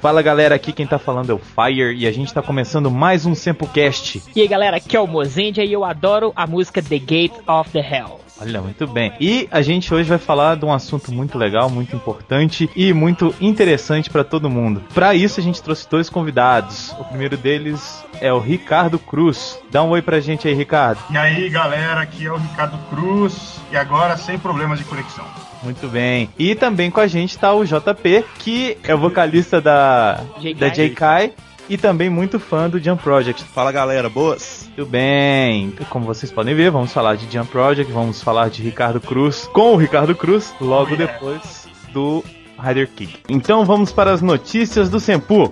Fala galera, aqui quem tá falando é o Fire e a gente tá começando mais um Sempocast. E aí galera, aqui é o Mozendia e eu adoro a música The Gate of the Hell. Olha, muito bem. E a gente hoje vai falar de um assunto muito legal, muito importante e muito interessante para todo mundo. Para isso a gente trouxe dois convidados. O primeiro deles é o Ricardo Cruz. Dá um oi pra gente aí, Ricardo. E aí, galera, aqui é o Ricardo Cruz e agora sem problemas de conexão. Muito bem. E também com a gente tá o JP, que é o vocalista da J.K. da J.K. e também muito fã do Jump Project. Fala galera, boas? Muito bem. Como vocês podem ver, vamos falar de Jump Project, vamos falar de Ricardo Cruz com o Ricardo Cruz logo Oh, yeah. depois do Rider Kick. Então vamos para as notícias do Sempu.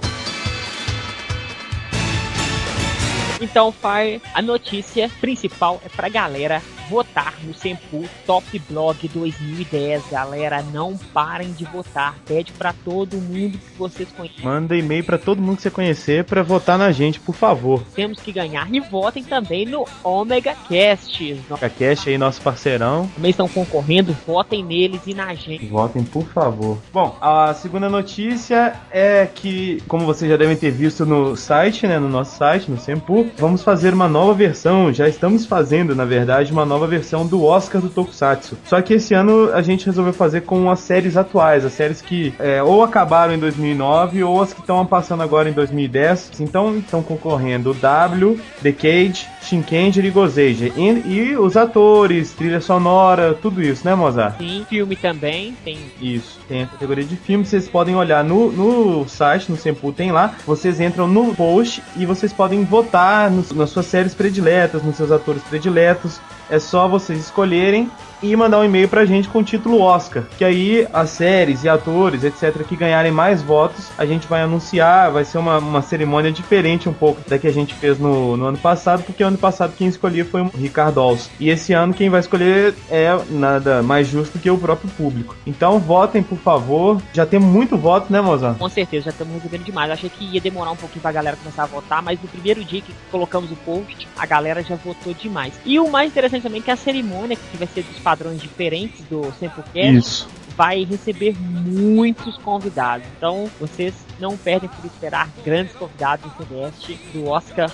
Então, Fire, a notícia principal é pra galera votar no Sempu Top Blog 2010. Galera, não parem de votar. Pede pra todo mundo que vocês conhecem. Manda e-mail para todo mundo que você conhecer para votar na gente, por favor. Temos que ganhar. E votem também no Omega Cast. Nós A Cash aí, nosso parceirão. também estão concorrendo. Votem neles e na gente. Votem, por favor. Bom, a segunda notícia é que, como vocês já devem ter visto no site, né, no nosso site, no Sempu, vamos fazer uma nova versão, já estamos fazendo, na verdade, uma nova versão do Oscar do Tokusatsu. Só que esse ano a gente resolveu fazer com as séries atuais, as séries que é, ou acabaram em 2009 ou as que estão passando agora em 2010. Então, estão concorrendo o W, The Cage, Shinkenger e Gozeija. E, e os atores, trilha sonora, tudo isso, né, Mozart? Sim, filme também. Tem Isso, tem a categoria de filme, vocês podem olhar no, no site, no Sempu tem lá, vocês entram no post e vocês podem votar nos- nas suas séries prediletas, nos seus atores prediletos. É só vocês escolherem e mandar um e-mail pra gente com o título Oscar. Que aí as séries e atores, etc., que ganharem mais votos, a gente vai anunciar, vai ser uma, uma cerimônia diferente um pouco da que a gente fez no, no ano passado, porque ano passado quem escolhia foi o Ricardo Alves. E esse ano quem vai escolher é nada mais justo que o próprio público. Então votem, por favor. Já tem muito voto, né, Mozart? Com certeza, já estamos recebendo demais. Achei que ia demorar um pouquinho pra galera começar a votar, mas no primeiro dia que colocamos o post, a galera já votou demais. E o mais interessante também é que a cerimônia, que vai ser dos padrões diferentes do Sempocast, Isso. vai receber muitos convidados. Então, vocês não perdem por esperar grandes convidados no semestre do Oscar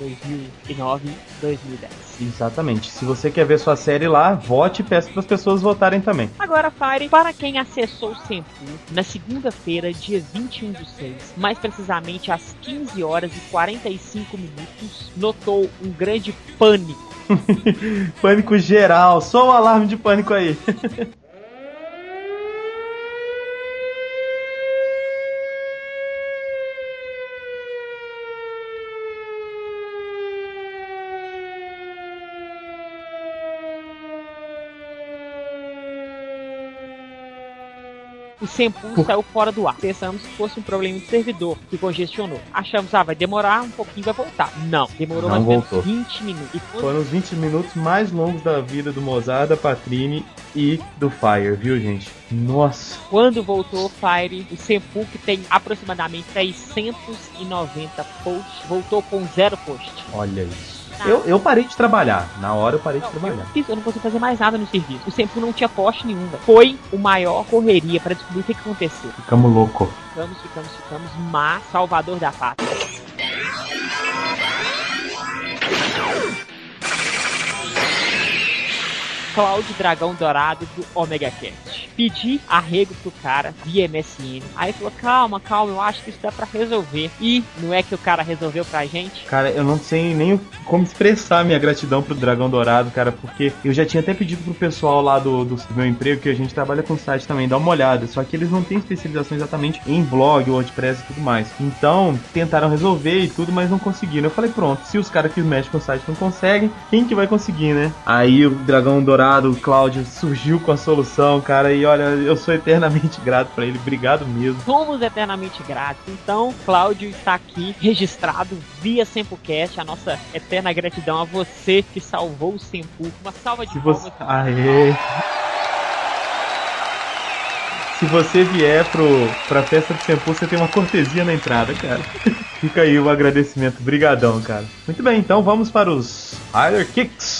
2009-2010. Exatamente. Se você quer ver sua série lá, vote e peça para as pessoas votarem também. Agora, Fire, para quem acessou o Sempu na segunda-feira, dia 21 do 6, mais precisamente às 15 horas e 45 minutos, notou um grande pânico. Pânico geral. Só o alarme de pânico aí. O Sempu saiu fora do ar. Pensamos que fosse um problema do servidor que congestionou. Achamos, ah, vai demorar um pouquinho, vai voltar. Não, demorou Não mais ou menos voltou. 20 minutos. E quando Foram os 20 minutos mais longos da vida do Mozart, da Patrine e do Fire, viu, gente? Nossa. Quando voltou o Fire, o Sempu, que tem aproximadamente 690 posts, voltou com zero post. Olha isso. Eu, eu parei de trabalhar. Na hora eu parei de Não, trabalhar. eu, fiz- eu não consegui fazer mais nada no serviço. O Sempu não tinha post nenhum. velho. Foi o maior correria para descobrir o que, que aconteceu. Ficamos louco. Ficamos, ficamos, ficamos, mas Salvador da Pátria. Cláudio Dragão Dourado do Omega Cast. Pedi arrego pro cara via MSN. Aí falou: calma, calma, eu acho que isso dá pra resolver. E não é que o cara resolveu pra gente? Cara, eu não sei nem como expressar minha gratidão pro Dragão Dourado, cara, porque eu já tinha até pedido pro pessoal lá do, do meu emprego, que a gente trabalha com site também, dar uma olhada. Só que eles não têm especialização exatamente em blog, WordPress e tudo mais. Então, tentaram resolver e tudo, mas não conseguiram. Eu falei, pronto, se os caras que mexem com o site não conseguem, quem que vai conseguir, né? Aí o Dragão Dourado, o Cláudio, surgiu com a solução, cara, e olha, eu sou eternamente grato pra ele. Obrigado mesmo. Somos eternamente gratos. Então, Cláudio está aqui registrado via Sempocast. A nossa eterna gratidão a você que salvou o Sempu. Uma salva de Se palmas. você. Aê! Se você vier pro, pra festa do Sempu, você tem uma cortesia na entrada, cara. Fica aí o agradecimento. Brigadão, cara. Muito bem, então vamos para os Rider Kicks.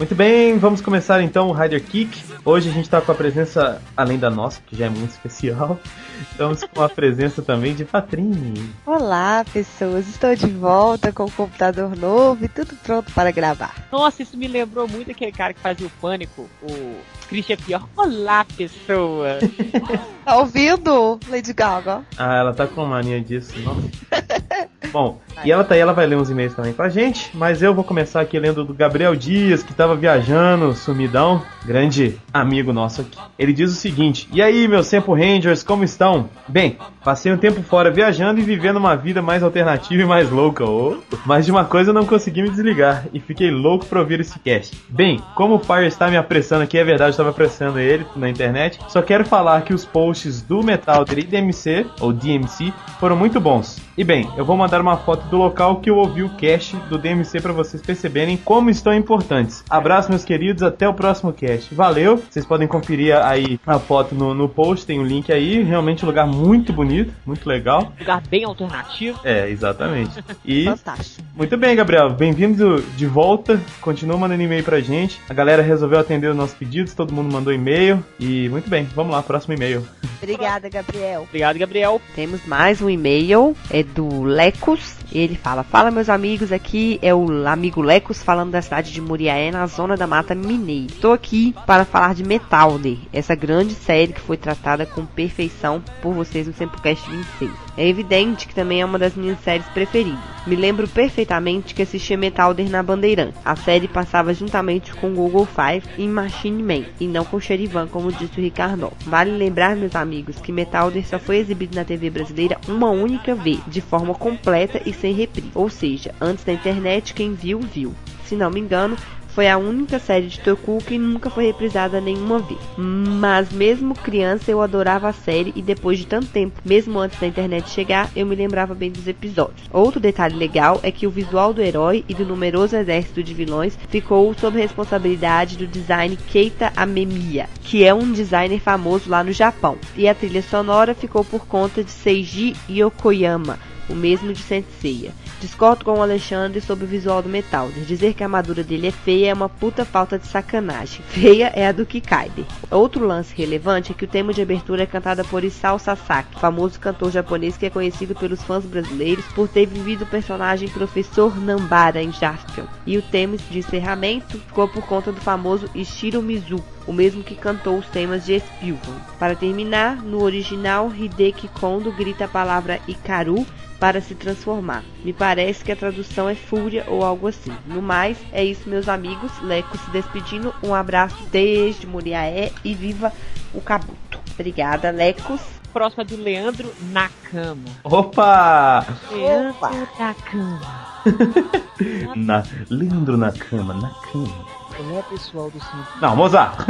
Muito bem, vamos começar então o Rider Kick. Hoje a gente tá com a presença, além da nossa, que já é muito especial, estamos com a presença também de Patrini. Olá, pessoas. Estou de volta com o computador novo e tudo pronto para gravar. Nossa, isso me lembrou muito aquele cara que fazia o Pânico, o Christian Pior. Olá, pessoas. tá ouvindo, Lady Gaga? Ah, ela tá com mania disso, nossa. Bom, e ela tá aí, ela vai ler uns e-mails também pra gente, mas eu vou começar aqui lendo do Gabriel Dias, que tava viajando, sumidão, grande amigo nosso aqui. Ele diz o seguinte: E aí, meus Tempo Rangers, como estão? Bem, passei um tempo fora viajando e vivendo uma vida mais alternativa e mais louca. Oh, mas de uma coisa eu não consegui me desligar e fiquei louco pra ouvir esse cast. Bem, como o Fire está me apressando aqui, é verdade, estava apressando ele na internet. Só quero falar que os posts do Metal e DMC, ou DMC, foram muito bons. E bem, eu vou mandar uma foto do local que eu ouvi o cast do DMC para vocês perceberem como estão importantes. Abraço, meus queridos, até o próximo cast. Valeu! Vocês podem conferir aí a foto no, no post, tem o um link aí. Realmente um lugar muito bonito, muito legal. Lugar bem alternativo. É, exatamente. E Fantástico. Muito bem, Gabriel. Bem-vindo de volta. Continua mandando e-mail pra gente. A galera resolveu atender os nossos pedidos, todo mundo mandou e-mail. E muito bem, vamos lá, próximo e-mail. Obrigada, Gabriel. Obrigado, Gabriel. Temos mais um e-mail, é do Lecos. Ele fala: Fala, meus amigos, aqui é o amigo Lecos falando da cidade de Muriaé, na zona da Mata Mineira. Estou aqui para falar de Metalder, essa grande série que foi tratada com perfeição por vocês no Sempocast 26. É evidente que também é uma das minhas séries preferidas. Me lembro perfeitamente que assisti Metalder na Bandeirantes. A série passava juntamente com Google Five e Machine Man, e não com Cherivan, como disse o Ricardo. Vale lembrar, meus amigos, que Metalder só foi exibido na TV brasileira uma única vez, de forma completa e sem reprise. Ou seja, antes da internet, quem viu, viu. Se não me engano, foi a única série de Toku que nunca foi reprisada nenhuma vez. Mas mesmo criança eu adorava a série e depois de tanto tempo, mesmo antes da internet chegar, eu me lembrava bem dos episódios. Outro detalhe legal é que o visual do herói e do numeroso exército de vilões ficou sob responsabilidade do design Keita Amemiya, que é um designer famoso lá no Japão. E a trilha sonora ficou por conta de Seiji Yokoyama, o mesmo de Senseiya. Discordo com o Alexandre sobre o visual do Metal. Dizer que a armadura dele é feia é uma puta falta de sacanagem. Feia é a do Kikaider. Outro lance relevante é que o tema de abertura é cantada por Isao Sasaki, famoso cantor japonês que é conhecido pelos fãs brasileiros por ter vivido o personagem Professor Nambara em Jaspion. E o tema de encerramento ficou por conta do famoso Ishiro Mizu, o mesmo que cantou os temas de Spilvan. Para terminar, no original, Hideki Kondo grita a palavra Ikaru para se transformar. Me parece que a tradução é fúria ou algo assim. No mais, é isso, meus amigos. Leco se despedindo. Um abraço desde Muriaé e viva o Kabuto. Obrigada, Lecos. Próxima do Leandro Nakama. Opa! Leandro Opa. Nakama. Na, Leandro na cama, na cama. Olá, pessoal do Cinco. Não, Mozart!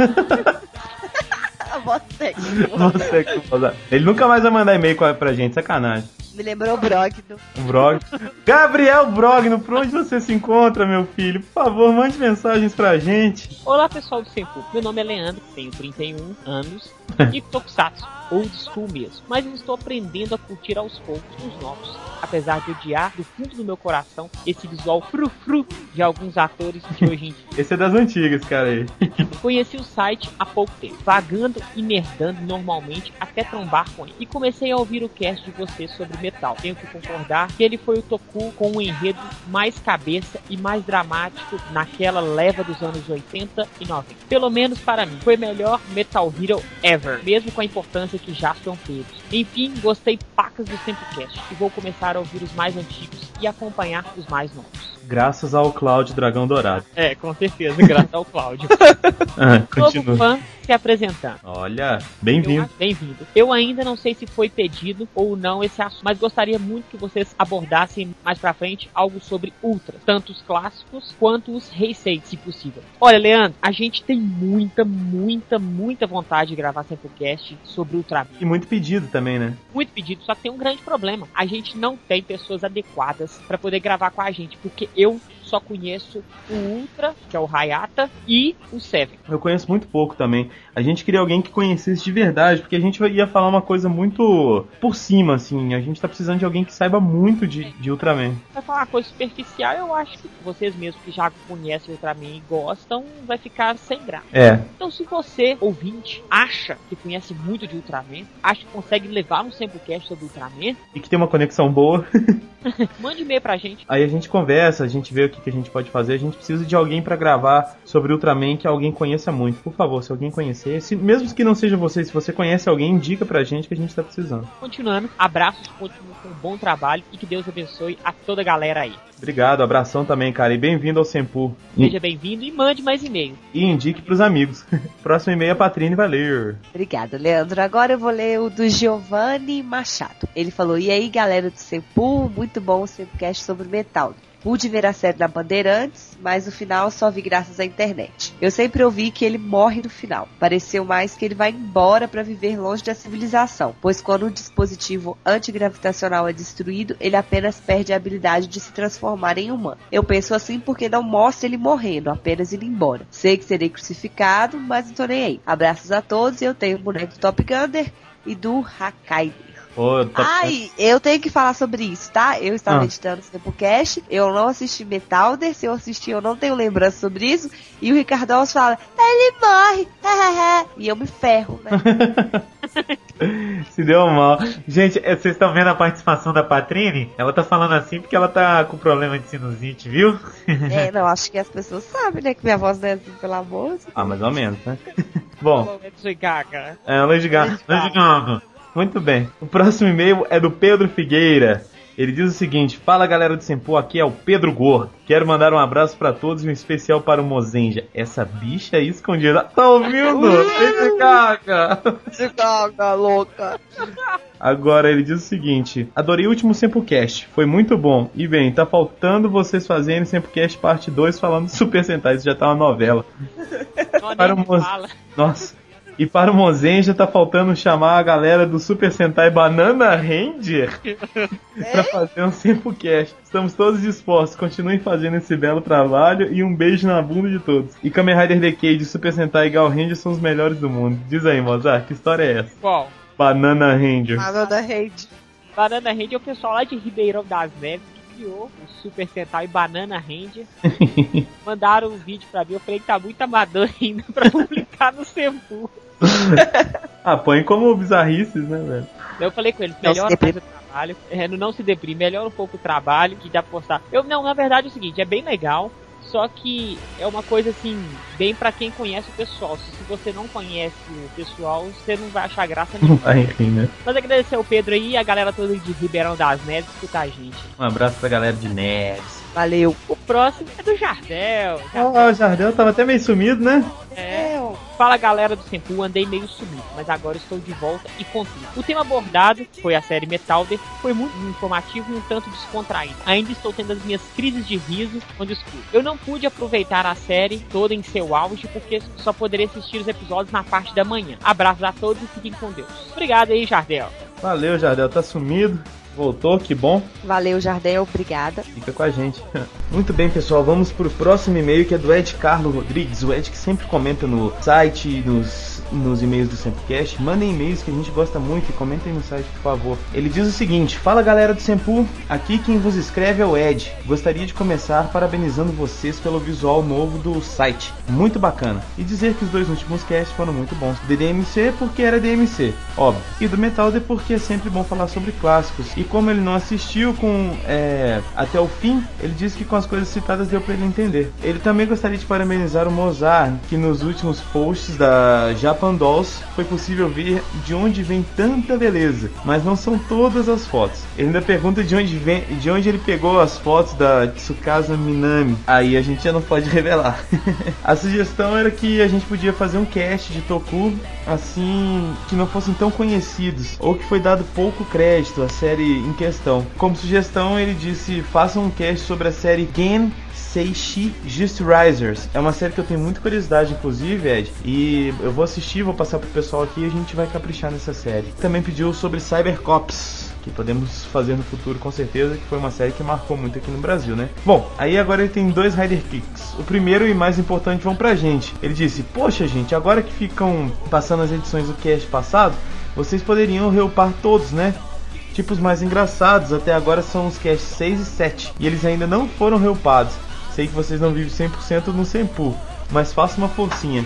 Você. Você que Mozart. Ele nunca mais vai mandar e-mail pra- gente, sacanagem. Me lembrou o Brogdo. O Brog. Gabriel Brogno, por onde você se encontra, meu filho? Por favor, mande mensagens pra gente. Olá, pessoal do Senpu. Meu nome é Leandro, tenho 31 anos e Tokusatsu, old school mesmo. Mas eu estou aprendendo a curtir aos poucos os novos. Apesar de odiar do fundo do meu coração esse visual frufru de alguns atores de hoje em dia. Esse é das antigas, cara aí. Conheci o site há pouco tempo, vagando e nerdando normalmente até trombar com ele. E comecei a ouvir o cast de vocês sobre metal. Tenho que concordar que ele foi o Toku com um enredo mais cabeça e mais dramático naquela leva dos anos 80 e 90. Pelo menos para mim, foi o melhor Metal Hero ever, mesmo com a importância que Jaspion teve. Enfim, gostei pacas do Sempocast e vou começar a ouvir os mais antigos e acompanhar os mais novos. Graças ao Cláudio Dragão Dourado. É, com certeza, graças ao Cláudio. Ah, Novo fã se apresentando. Olha, bem-vindo. Bem-vindo. Eu ainda não sei se foi pedido ou não esse assunto, mas gostaria muito que vocês abordassem mais pra frente algo sobre Ultra, tanto os clássicos quanto os Heisei, se possível. Olha, Leandro, a gente tem muita, muita, muita vontade de gravar Sempocast sobre E muito pedido também, né? Muito pedido, só que tem um grande problema. A gente não tem pessoas adequadas pra poder gravar com a gente, porque eu só conheço o Ultra, que é o Hayata, e o Seven. Eu conheço muito pouco também. A gente queria alguém que conhecesse de verdade, porque a gente ia falar uma coisa muito por cima, assim. A gente tá precisando de alguém que saiba muito de, de Ultraman. Vai falar uma coisa superficial, eu acho que vocês mesmos que já conhecem Ultraman e gostam, vai ficar sem graça. É. Então, se você, ouvinte, acha que conhece muito de Ultraman, acha que consegue levar um Samplecast sobre Ultraman, E que tem uma conexão boa. mande e-mail pra gente. Aí a gente conversa, a gente vê o que, que a gente pode fazer. A gente precisa de alguém pra gravar sobre Ultraman que alguém conheça muito. Por favor, se alguém conhecer, se, mesmo que não seja você, se você conhece alguém, indica pra gente que a gente tá precisando. Continuando, abraços, continuem com um bom trabalho e que Deus abençoe a toda a galera aí. Obrigado, abração também, cara. E bem-vindo ao Sempu. Seja bem-vindo e mande mais e-mail. e indique pros amigos. Próximo e-mail é a Patrine vai ler. Obrigada, Leandro. Agora eu vou ler o do Giovanni Machado. Ele falou: E aí, galera do Sempu, muito bom o Sempcast sobre metal. Pude ver a série na Bandeirantes, mas no final só vi graças à internet. Eu sempre ouvi que ele morre no final. Pareceu mais que ele vai embora para viver longe da civilização, pois quando o dispositivo antigravitacional é destruído, ele apenas perde a habilidade de se transformar em humano. Eu penso assim porque não mostra ele morrendo, apenas indo embora. Sei que serei crucificado, mas não tô nem aí. Abraços a todos e eu tenho o boneco do Top Gunner e do Hakaider. Tá- Ai, eu tenho que falar sobre isso, tá? Eu estava Ah. editando o Tempocast, eu não assisti Metalder, se eu assisti eu não tenho lembrança sobre isso, e o Ricardo Alves fala, ele morre, e eu me ferro, né? Se deu mal. Gente, é, vocês estão vendo a participação da Patrine? Ela tá falando assim porque ela tá com problema de sinusite, viu? é, não, acho que as pessoas sabem, né, que minha voz não é assim, pelo amor Ah, mais ou menos, né? Bom, Esse gaga. é Lady Gaga. Lady Gaga. Muito bem. O próximo e-mail é do Pedro Figueira. Ele diz o seguinte: Fala galera do Sempo, aqui é o Pedro Gordo. Quero mandar um abraço pra todos e um especial para o Mozenja. Essa bicha aí escondida. Tá ouvindo? Lady Gaga. Gaga, louca. Agora ele diz o seguinte: Adorei o último Sempocast, foi muito bom. E bem, tá faltando vocês fazerem Sempocast parte 2 falando Super Sentai, isso já tá uma novela. Para o fala. Nossa. E para o Mozenja tá faltando chamar a galera do Super Sentai Banana Ranger pra fazer um Sempocast. Estamos todos dispostos, continuem fazendo esse belo trabalho e um beijo na bunda de todos. E Kamen Rider Decade, Super Sentai e Gal Ranger são os melhores do mundo. Diz aí, Mozart, que história é essa? Qual? Banana Ranger. Da rede. Banana Ranger é o pessoal lá de Ribeirão das Neves que criou o Super Sentai Banana Ranger. Mandaram o vídeo pra mim, eu falei que tá muito amador ainda pra publicar no Sempu. Ah, põe como bizarrices, né, velho? Eu falei com eles, Não se melhora deprime. mais o trabalho, é, não se deprime, melhora um pouco o trabalho que dá pra postar. Eu, não, na verdade é o seguinte, é bem legal, só que é uma coisa assim, bem pra quem conhece o pessoal. Se, se você não conhece o pessoal, você não vai achar graça nenhuma. Ah, enfim, né? Mas agradecer ao Pedro aí e a galera toda de Ribeirão das Neves escutar a gente. Um abraço pra galera de Neves. Valeu. O próximo é do Jardel. Ah, o Jardel tava até meio sumido, né? É. Fala galera do Sempu, andei meio sumido, mas agora estou de volta e com tudo. O tema abordado foi a série Metalder, foi muito informativo e um tanto descontraído. Ainda estou tendo as minhas crises de riso quando escuto. Eu não pude aproveitar a série toda em seu auge porque só poderia assistir os episódios na parte da manhã. Abraços a todos e fiquem com Deus. Obrigado aí, Jardel. Valeu, Jardel, tá sumido. Voltou, que bom. Valeu, Jardel, obrigada. Fica com a gente. Muito bem, pessoal, vamos pro próximo e-mail que é do Ed Carlos Rodrigues. O Ed que sempre comenta no site, nos, nos e-mails do Sempcast. Mandem e-mails que a gente gosta muito e comentem no site, por favor. Ele diz o seguinte: Fala galera do Sempu, aqui quem vos escreve é o Ed. Gostaria de começar parabenizando vocês pelo visual novo do site. Muito bacana. E dizer que os dois últimos casts foram muito bons. Do DMC porque era DMC, óbvio. E do Metalder porque é sempre bom falar sobre clássicos. E como ele não assistiu com é, até o fim, ele disse que com as coisas citadas deu para ele entender. Ele também gostaria de parabenizar o Mozart, que nos últimos posts da Japan Dolls foi possível ver de onde vem tanta beleza, mas não são todas as fotos. Ele ainda pergunta de onde vem, de onde ele pegou as fotos da Tsukasa Minami. Aí a gente já não pode revelar. a sugestão era que a gente podia fazer um cast de Toku assim que não fossem tão conhecidos ou que foi dado pouco crédito à série em questão. Como sugestão, ele disse: façam um cast sobre a série Gen Seishi Just Risers. É uma série que eu tenho muita curiosidade, inclusive, Ed. E eu vou assistir, vou passar pro pessoal aqui e a gente vai caprichar nessa série. Também pediu sobre Cybercops. Que podemos fazer no futuro com certeza, que foi uma série que marcou muito aqui no Brasil, né? Bom, aí agora ele tem dois Rider Kicks. O primeiro e mais importante vão pra gente. Ele disse: Poxa, gente, agora que ficam passando as edições do cast passado, vocês poderiam reupar todos, né? Tipos mais engraçados até agora são os casts 6 e 7, e eles ainda não foram reupados. Sei que vocês não vivem 100% no Senpu, mas faça uma forcinha.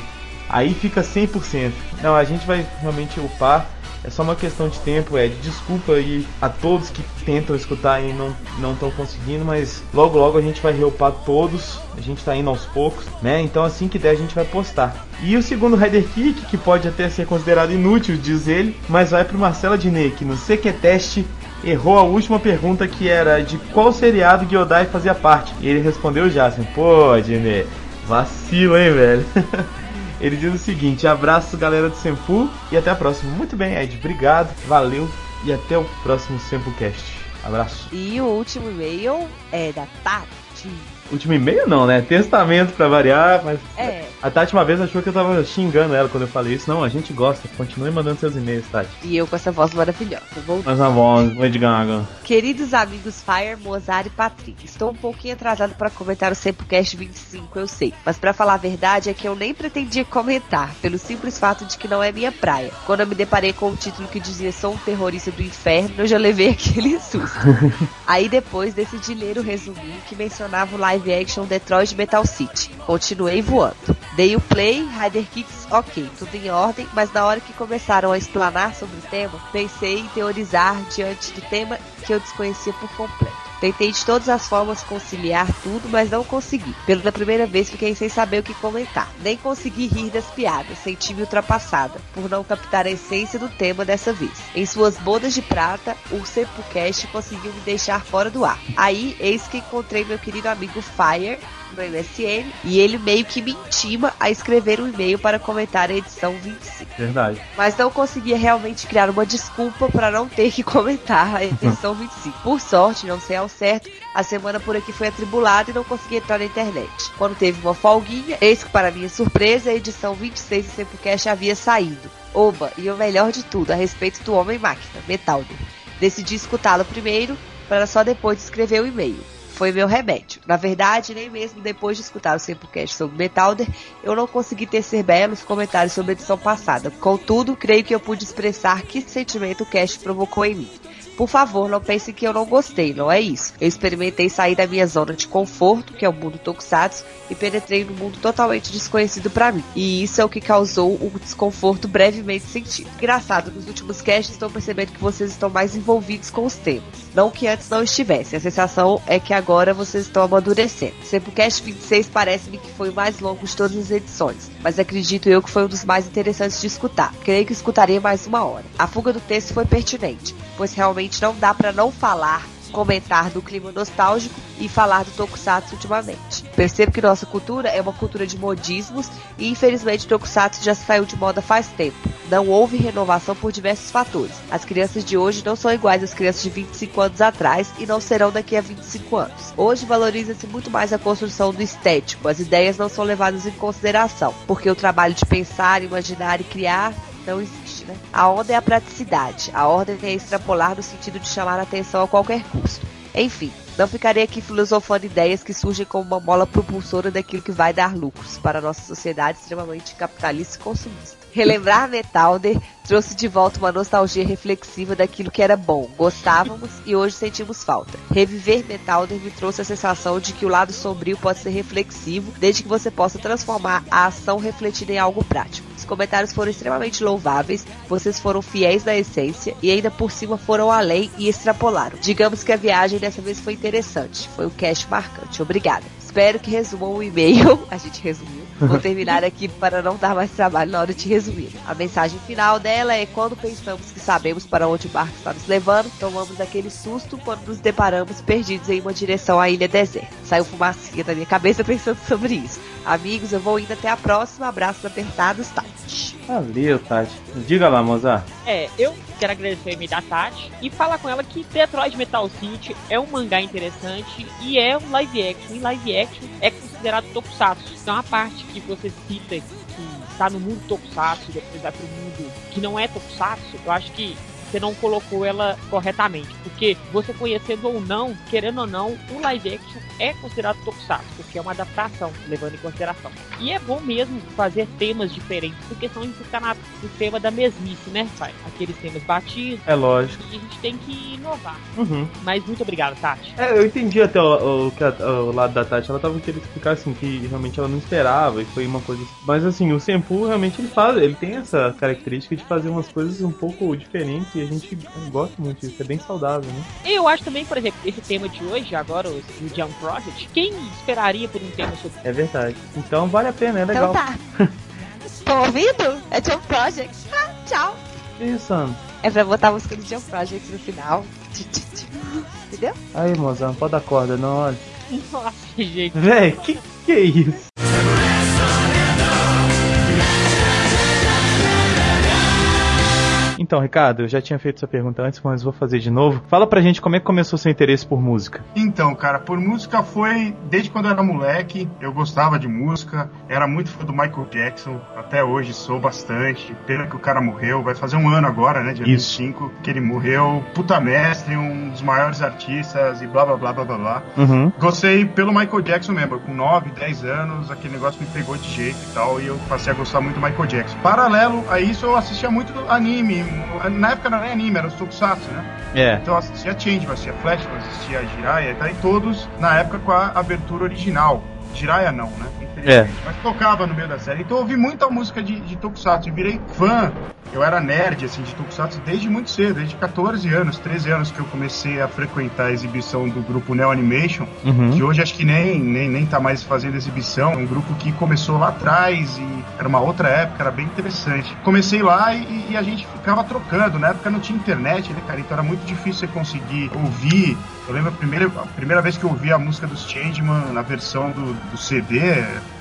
Aí fica 100%. Não, a gente vai realmente upar é só uma questão de tempo, Ed. Desculpa aí a todos que tentam escutar e não não estão conseguindo, mas logo logo a gente vai reupar todos. A gente está indo aos poucos, né? Então assim que der a gente vai postar. E o segundo Rider Kick, que pode até ser considerado inútil, diz ele, mas vai pro Marcela Diné, que no CQ Teste errou a última pergunta que era de qual seriado Gyodai fazia parte. E ele respondeu já assim, pô, Diné, vacilo, hein, velho? Ele diz o seguinte: abraço, galera do Sempu, e até a próxima. Muito bem, Ed. Obrigado, valeu e até o próximo SempuCast. Abraço. E o último e-mail é da Tati. Último e-mail não, né? Testamento pra variar, mas. É. A Tati uma vez achou que eu tava xingando ela quando eu falei isso. Não, a gente gosta. Continue mandando seus e-mails, Tati. E eu com essa voz maravilhosa. Vou... Mais uma voz, Lady Gaga. Queridos amigos Fire, Mozart e Patrick, estou um pouquinho atrasado para comentar o Sempocast 25, eu sei. Mas para falar a verdade é que eu nem pretendia comentar, pelo simples fato de que não é minha praia. Quando eu me deparei com o título que dizia Sou um terrorista do inferno, eu já levei aquele susto. Aí depois decidi ler o resuminho que mencionava o live action Detroit Metal City. Continuei voando. Dei o play, Rider Kicks, ok, tudo em ordem, mas na hora que começaram a explanar sobre o tema, pensei em teorizar diante do tema que eu desconhecia por completo. Tentei de todas as formas conciliar tudo, mas não consegui. Pela primeira vez fiquei sem saber o que comentar. Nem consegui rir das piadas, senti-me ultrapassada, por não captar a essência do tema dessa vez. Em suas bodas de prata, o Sepulcast conseguiu me deixar fora do ar. Aí, eis que encontrei meu querido amigo Fire, no MSN e ele meio que me intima a escrever um e-mail para comentar a edição 25. Verdade. Mas não conseguia realmente criar uma desculpa para não ter que comentar a edição 25. Por sorte, não sei ao certo, a semana por aqui foi atribulada e não consegui entrar na internet. Quando teve uma folguinha, eis que para minha surpresa a edição 26 do Sempocast havia saído. Oba, e o melhor de tudo, a respeito do Homem-Máquina, Metaldo. Decidi escutá-lo primeiro, para só depois escrever o e-mail foi meu remédio. Na verdade, nem mesmo depois de escutar o Sempocast sobre Metalder, eu não consegui tecer belos comentários sobre a edição passada. Contudo, creio que eu pude expressar que sentimento o cast provocou em mim. Por favor, não pensem que eu não gostei, não é isso. Eu experimentei sair da minha zona de conforto, que é o mundo Tokusatsu, e penetrei num mundo totalmente desconhecido para mim. E isso é o que causou um desconforto brevemente sentido. Engraçado, nos últimos casts estou percebendo que vocês estão mais envolvidos com os temas. Não que antes não estivessem, a sensação é que agora vocês estão amadurecendo. Sempre o cast 26 parece-me que foi o mais longo de todas as edições, mas acredito eu que foi um dos mais interessantes de escutar. Creio que escutarei mais uma hora. A fuga do texto foi pertinente, pois realmente não dá para não falar, comentar do clima nostálgico e falar do Tokusatsu ultimamente. Percebo que nossa cultura é uma cultura de modismos e infelizmente o Tokusatsu já saiu de moda faz tempo. Não houve renovação por diversos fatores. As crianças de hoje não são iguais às crianças de 25 anos atrás e não serão daqui a 25 anos. Hoje valoriza-se muito mais a construção do estético, as ideias não são levadas em consideração, porque o trabalho de pensar, imaginar e criar não existe, né? A onda é a praticidade, a ordem é extrapolar no sentido de chamar a atenção a qualquer custo. Enfim, não ficarei aqui filosofando ideias que surgem como uma mola propulsora daquilo que vai dar lucros para a nossa sociedade extremamente capitalista e consumista. Relembrar Metalder trouxe de volta uma nostalgia reflexiva daquilo que era bom, gostávamos e hoje sentimos falta. Reviver Metalder me trouxe a sensação de que o lado sombrio pode ser reflexivo, desde que você possa transformar a ação refletida em algo prático. Os comentários foram extremamente louváveis, vocês foram fiéis na essência e ainda por cima foram além e extrapolaram. Digamos que a viagem dessa vez foi interessante, foi um cast marcante. Obrigada. Espero que resumam o e-mail. A gente resumiu. Vou terminar aqui para não dar mais trabalho na hora de resumir. A mensagem final dela é: quando pensamos que sabemos para onde o barco está nos levando, tomamos aquele susto quando nos deparamos perdidos em uma direção à ilha deserta. Saiu fumacinha da minha cabeça pensando sobre isso. Amigos, eu vou indo até a próxima. Abraços apertados, Tati. Valeu, Tati. Diga lá, Mozart. É, eu quero agradecer a e da Tati e falar com ela que Detroit Metal City é um mangá interessante e é um live action. E live action é considerado tokusatsu. Então a parte que você cita que está no mundo tokusatsu depois vai pro mundo que não é tokusatsu, eu acho que você não colocou ela corretamente. Porque você conhecendo ou não, querendo ou não, o live action é considerado tokusatsu, porque é uma adaptação, levando em consideração. E é bom mesmo fazer temas diferentes, porque senão a gente fica na, no tema da mesmice, né, pai? Aqueles temas batidos. É lógico. E a gente tem que inovar. Uhum. Mas muito obrigado, Tati. É, eu entendi até o, o, a- o lado da Tati. Ela tava querendo explicar assim que realmente ela não esperava e foi uma coisa. Mas assim, o Senpu realmente ele faz, ele tem essa característica de fazer umas coisas um pouco diferentes a gente gosta muito disso. É bem saudável, né? Eu acho também, por exemplo, esse tema de hoje, agora o Jump Project, quem esperaria por um tema sobre É verdade. Então vale a pena, é Então legal. tá. Tô ouvindo? É Jump Project. Ah, tchau. Isso. É pra botar a música do Jump Project no final. Entendeu? Aí, mozão, pode dar corda, não, olha. Nossa, gente. Véi, que que é isso? Então, Ricardo, eu já tinha feito essa pergunta antes, mas vou fazer de novo. Fala pra gente como é que começou seu interesse por música. Então, cara, por música foi desde quando eu era moleque, eu gostava de música, era muito fã do Michael Jackson, até hoje sou bastante. Pena que o cara morreu, vai fazer um ano agora, né, dia Isso. 25, que ele morreu. Puta mestre, um dos maiores artistas e blá blá blá blá blá blá. Uhum. Gostei pelo Michael Jackson mesmo, com 9, 10 anos, aquele negócio me pegou de jeito e tal, e eu passei a gostar muito do Michael Jackson. Paralelo a isso, eu assistia muito anime. Na época não era nem anime, era os Tokusatsu, né? É. Então eu assistia Change, eu assistia Flash, eu assistia Jiraiya, e aí todos na época com a abertura original. Jiraiya não, né? Infelizmente. Mas tocava no meio da série. Então eu ouvi muita música de, de Tokusatsu e virei fã. Eu era nerd, assim, de Tokusatsu desde muito cedo, desde 14 anos, 13 anos que eu comecei a frequentar a exibição do grupo Neo Animation, Uhum. que hoje acho que nem, nem, nem tá mais fazendo exibição. É um grupo que começou lá atrás e era uma outra época, era bem interessante. Comecei lá e, e a gente ficava trocando. Na época não tinha internet, né, cara? Então era muito difícil você conseguir ouvir. Eu lembro a primeira, a primeira vez que eu ouvi a música dos Changeman na versão do, do CD,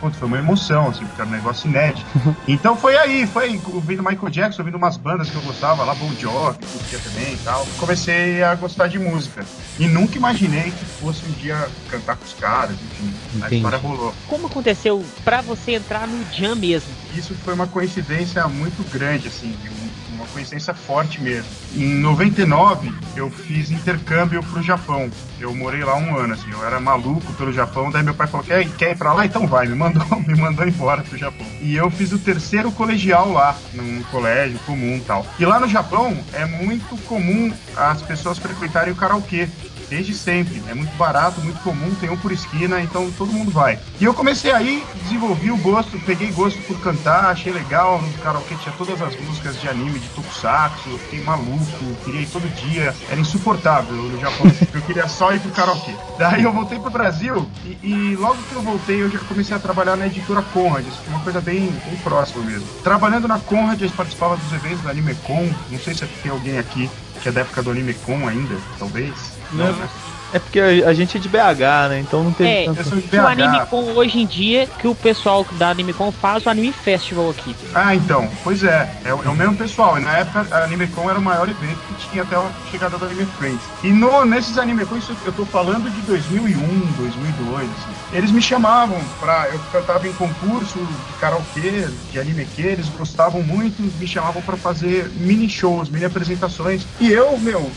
putz, foi uma emoção, assim, porque era um negócio inédito. Então foi aí, foi aí, ouvindo Michael Jackson, ouvindo umas bandas que eu gostava, lá Bon Jovi, curtia também e tal. Comecei a gostar de música. E nunca imaginei que fosse um dia cantar com os caras, enfim. A Entendi. história rolou. Como aconteceu pra você entrar no Jam mesmo? Isso foi uma coincidência muito grande, assim, um- uma coincidência forte mesmo. Em 99, eu fiz intercâmbio pro Japão. Eu morei lá um ano, assim, eu era maluco pelo Japão, daí meu pai falou, quer, quer ir pra lá? Então vai, me mandou, me mandou embora pro Japão. E eu fiz o terceiro colegial lá, num colégio comum e tal. E lá no Japão, é muito comum as pessoas frequentarem o karaokê. Desde sempre. É muito barato, muito comum, tem um por esquina, então todo mundo vai. E eu comecei aí, desenvolvi o gosto, peguei gosto por cantar, achei legal. No karaokê tinha todas as músicas de anime, de tokusatsu, eu fiquei maluco, queria ir todo dia. Era insuportável no Japão, eu queria só ir pro karaokê. Daí eu voltei pro Brasil e, e logo que eu voltei eu já comecei a trabalhar na editora Conrad, foi uma coisa bem, bem próxima mesmo. Trabalhando na Conrad, gente participava dos eventos da AnimeCon, não sei se tem alguém aqui que é da época do AnimeCon ainda, talvez. Não, né? É porque a, gente é de BH, né? Então não teve É, tanto. Que o BH. AnimeCon hoje em dia, que o pessoal da AnimeCon faz o Anime Festival aqui. Ah, então, pois é, é, o- é o mesmo pessoal. E na época a AnimeCon era o maior evento que tinha até a chegada do Anime Friends. E no, nesses AnimeCon, isso eu tô falando de 2001, 2002, assim. Eles me chamavam pra. Eu cantava em concurso de karaokê, de anime que eles gostavam muito, me chamavam pra fazer mini shows, mini apresentações. E eu, meu,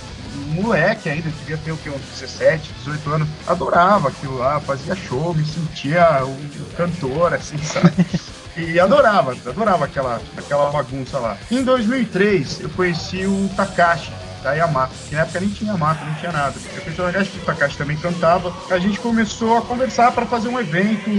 moleque ainda, devia ter o que, uns 17, 18 anos, adorava aquilo lá, fazia show, me sentia um cantor, assim, sabe? E adorava, adorava aquela, aquela bagunça lá. Em 2003, eu conheci o Takashi, da Yamato, que na época nem tinha Yamato, não tinha nada. Eu conheci o Takashi, que o Takashi também cantava. A gente começou a conversar para fazer um evento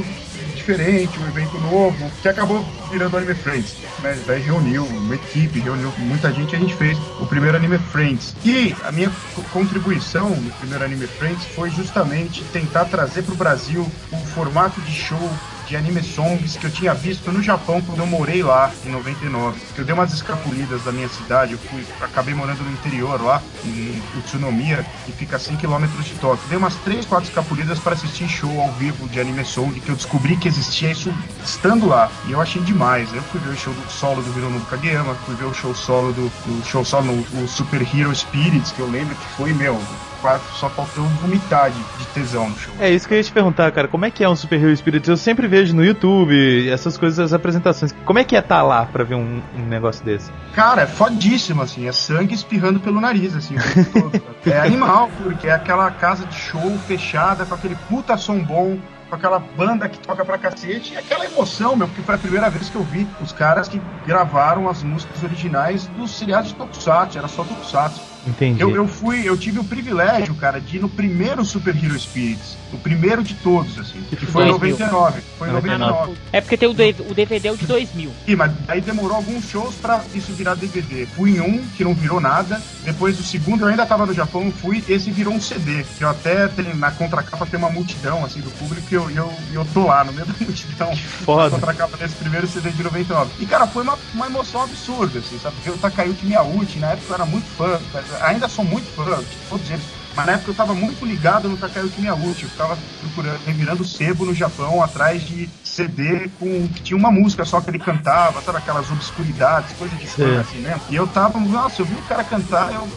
diferente, um evento novo, que acabou virando Anime Friends. Né? Daí reuniu uma equipe, reuniu muita gente e a gente fez o primeiro Anime Friends. E a minha co- contribuição no primeiro Anime Friends foi justamente tentar trazer para o Brasil o formato de show de anime songs que eu tinha visto no Japão quando eu morei lá em 99. Eu dei umas escapulidas da minha cidade, eu fui, acabei morando no interior lá, em Utsunomiya, que fica a 100 km de Tóquio. Dei umas 3, 4 escapulidas para assistir show ao vivo de anime song, que eu descobri que existia isso estando lá. E eu achei demais. Eu fui ver o show do solo do Hironobu Kageyama, fui ver o show solo do, do show solo no Super Hero Spirits, que eu lembro que foi, meu, quase só faltou vomitar de, de tesão no show. É isso que eu ia te perguntar, cara. Como é que é um Super Hero Spirits? Eu sempre vejo no YouTube essas coisas, as apresentações. Como é que é estar lá pra ver um, um negócio desse? Cara, é fodíssimo, assim, é sangue espirrando pelo nariz, assim, tempo todo. É animal, porque é aquela casa de show fechada, com aquele puta som bom, com aquela banda que toca pra cacete, e aquela emoção, meu, porque foi a primeira vez que eu vi os caras que gravaram as músicas originais dos seriados de Tokusatsu, era só Tokusatsu. Entendi. Eu, eu fui, eu tive o privilégio, cara, de ir no primeiro Super Hero Spirits. O primeiro de todos, assim. Que foi em 2000. 99. Foi em 99. É porque tem o, o DVD é o de 2000. Ih, mas aí demorou alguns shows pra isso virar DVD. Fui em um, que não virou nada. Depois do segundo, eu ainda tava no Japão, fui. Esse virou um CD. Que eu até tenho, na contracapa tem uma multidão, assim, do público. E eu, eu, eu tô lá, no meio da multidão. Na Foda. contracapa desse primeiro CD de 99. E, cara, foi uma, uma emoção absurda, assim, sabe? Porque o Takayuki Miyauchi, na época eu era muito fã. Ainda sou muito fã de todos eles. Mas na época eu tava muito ligado no Takayuki Miyauchi. Eu ficava procurando, revirando sebo no Japão atrás de CD com que tinha uma música só que ele cantava, sabe aquelas obscuridades, coisa de fã assim mesmo. E eu tava, nossa, eu vi o cara cantar, eu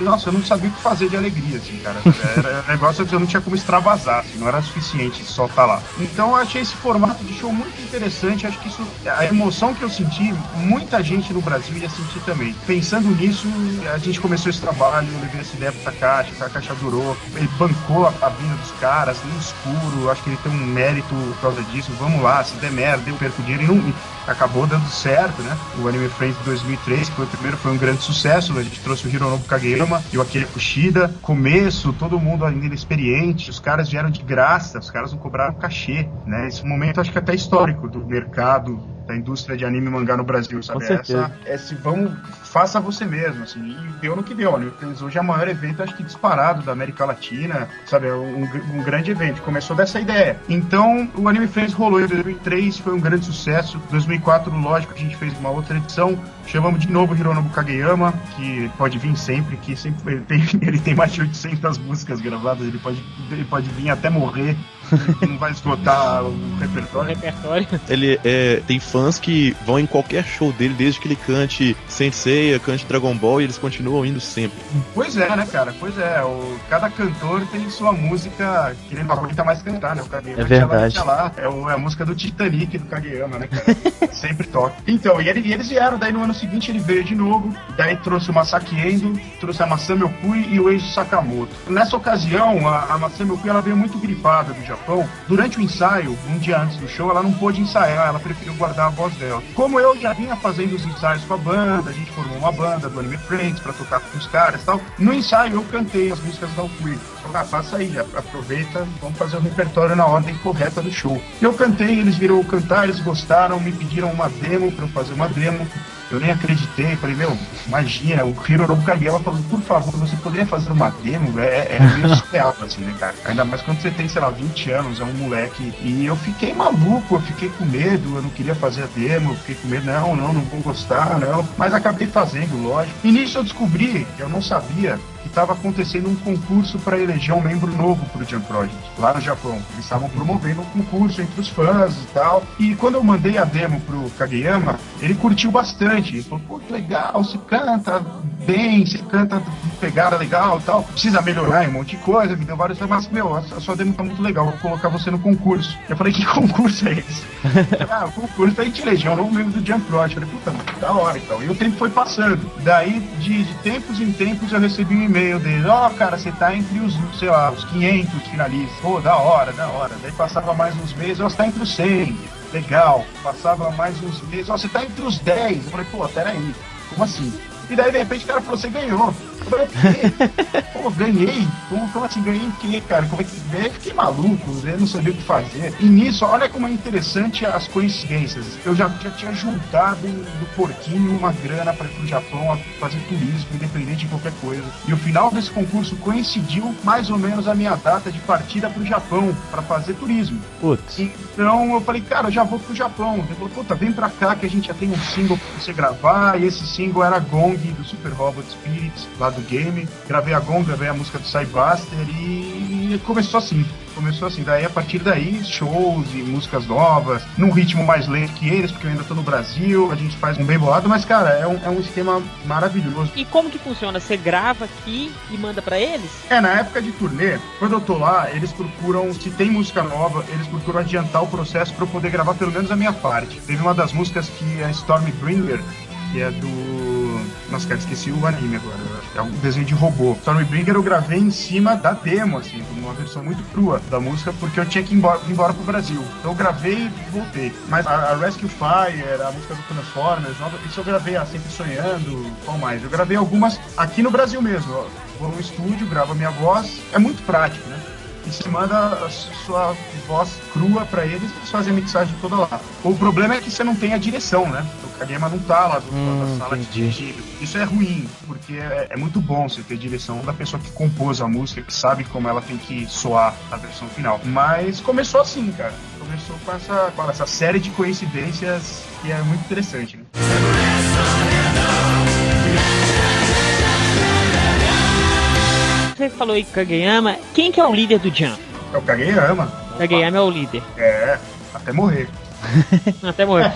nossa, eu não sabia o que fazer de alegria, assim, cara. Era negócio que eu não tinha como extravasar, assim, não era suficiente só estar lá. Então eu achei esse formato de show muito interessante, acho que isso, a emoção que eu senti, muita gente no Brasil ia sentir também. Pensando nisso, a gente começou esse trabalho, eu levei essa ideia pro Takashi, o Takashi adorou, ele bancou a, a dos caras, no escuro, acho que ele tem um mérito por causa disso, vamos lá, se der merda, eu perco dinheiro, e não, acabou dando certo, né? O Anime Friends de 2003, que foi o primeiro, foi um grande sucesso, a gente trouxe o Hironobu Kageyama e o Akira Kushida, começo, todo mundo ainda experiente, os caras vieram de graça, os caras não cobraram cachê, né? Esse momento acho que até histórico do mercado da indústria de anime e mangá no Brasil, sabe? Com certeza. Essa, esse vamos, faça você mesmo, assim, e deu no que deu, né? Hoje é o maior evento, acho que disparado da América Latina, sabe? É um, um grande evento, começou dessa ideia. Então, o Anime Friends rolou em 2003, foi um grande sucesso. 2004, lógico, a gente fez uma outra edição, chamamos de novo Hironobu Kageyama, que pode vir sempre, que sempre ele tem, ele tem mais de 800 músicas gravadas, ele pode, ele pode vir até morrer, não vai esgotar o O repertório. repertório. Ele é, tem fãs que vão em qualquer show dele, desde que ele cante Sensei, cante Dragon Ball, e eles continuam indo sempre. Pois é, né, cara? Pois é, o, cada cantor tem sua música que ele não aguenta mais cantar, né? O Kageyama É verdade. lá. É, o- é a música do Titanic do Kageyama, né, cara? Sempre toca. Então, e, ele- e eles vieram, daí no ano seguinte ele veio de novo, daí trouxe o Masaki Endo, trouxe a Masami Okui e o Eiji Sakamoto. Nessa ocasião, a, a Masami Okui ela veio muito gripada do Japão. Durante o ensaio, um dia antes do show, ela não pôde ensaiar, ela preferiu guardar a voz dela. Como eu já vinha fazendo os ensaios com a banda, a gente formou uma banda do Anime Friends pra tocar com os caras e tal, no ensaio eu cantei as músicas da Okui. Falei, ah, passa aí, aproveita, vamos fazer o repertório na ordem correta do show. Eu cantei, eles viram cantar, eles gostaram, me pediram uma demo pra eu fazer uma demo. Eu nem acreditei, falei, meu, imagina, o Hironobu Kageyama falou, por favor, você poderia fazer uma demo? É, é meio surreal, assim, né, cara? Ainda mais quando você tem, sei lá, 20 anos, é um moleque. E eu fiquei maluco, eu fiquei com medo, eu não queria fazer a demo, eu fiquei com medo, não, não, não vou gostar, não. Mas acabei fazendo, lógico. E nisso eu descobri, eu não sabia, que estava acontecendo um concurso para eleger um membro novo pro Jump Project, lá no Japão. Eles estavam promovendo um concurso entre os fãs e tal. E quando eu mandei a demo pro Kageyama, ele curtiu bastante. Ele falou, pô, que legal, você canta bem, você canta pegada legal e tal. Precisa melhorar em um monte de coisa, me deu vários mas meu, a sua demo tá muito legal, vou colocar você no concurso. Eu falei, que concurso é esse? ah, o concurso da gente eleger um novo membro do Jump Project. Eu falei, puta, da hora então. E o tempo foi passando. Daí, de, de tempos em tempos, eu recebi um e-mail dele, ó, cara, você tá entre os, sei lá, os 500 finalistas. Pô, da hora, da hora. Daí passava mais uns meses, ó, você tá entre os 100. Legal. Passava mais uns meses, ó, você tá entre os 10. Eu falei, pô, peraí, como assim? E daí, de repente, o cara falou, você ganhou. Eu falei? Pô, ganhei? Como, como assim, ganhei o quê, cara? Como é que... Eu fiquei maluco, eu não sabia o que fazer. E nisso, olha como é interessante as coincidências. Eu já, já tinha juntado do porquinho uma grana para ir pro Japão a fazer turismo, independente de qualquer coisa. E o final desse concurso coincidiu mais ou menos a minha data de partida pro Japão para fazer turismo. Putz. Então eu falei, cara, eu já vou pro Japão. Ele falou, puta, vem pra cá que a gente já tem um single pra você gravar. E esse single era Gong do Super Robot Spirits, lá do game. Gravei a Gong, gravei a música do Cybuster e começou assim. Começou assim, daí a partir daí, shows e músicas novas, num ritmo mais lento que eles, porque eu ainda tô no Brasil, a gente faz um bem bolado, mas cara, é um, é um esquema maravilhoso. E como que funciona? Você grava aqui e manda pra eles? É, na época de turnê, quando eu tô lá, eles procuram, se tem música nova, eles procuram adiantar o processo pra eu poder gravar pelo menos a minha parte. Teve uma das músicas que é Stormbringer, que é do. Nossa, cara, esqueci o anime agora. É um desenho de robô. Stormbringer eu gravei em cima da demo, assim, uma versão muito crua da música, porque eu tinha que ir embora, ir embora pro Brasil. Então eu gravei e voltei. Mas a, a Rescue Fire, a música do Transformers, isso eu gravei a Sempre Sonhando, qual mais? Eu gravei algumas aqui no Brasil mesmo. ó. Vou no estúdio, gravo a minha voz. É muito prático, né? E você manda a sua voz crua pra eles e eles fazem a mixagem toda lá. O problema é que você não tem a direção, né? O Kagema não tá lá do, Hum, da sala entendi. Isso é ruim, porque é, é muito bom você ter direção da pessoa que compôs a música, que sabe como ela tem que soar a versão final. Mas começou assim, cara. Começou com essa, com essa série de coincidências que é muito interessante, Você falou aí Kageyama. Quem que é o líder do Jump? É o Kageyama. Kageyama é o líder. É, até morrer. Até morrer.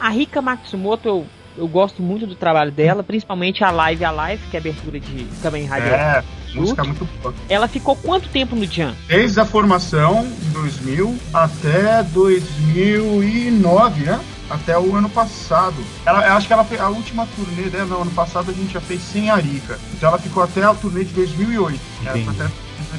a Rika Matsumoto, eu, eu gosto muito do trabalho dela, principalmente a Live a Live, que é a abertura de Kamen Rider. É, música muito boa. Ela ficou quanto tempo no Jump? Desde a formação, em 2000, até 2009, né? Até o ano passado. Ela, eu acho que ela fez a última turnê dela, não, ano passado a gente já fez sem a Rika. Então ela ficou até a turnê de 2008. Ela Entendi. até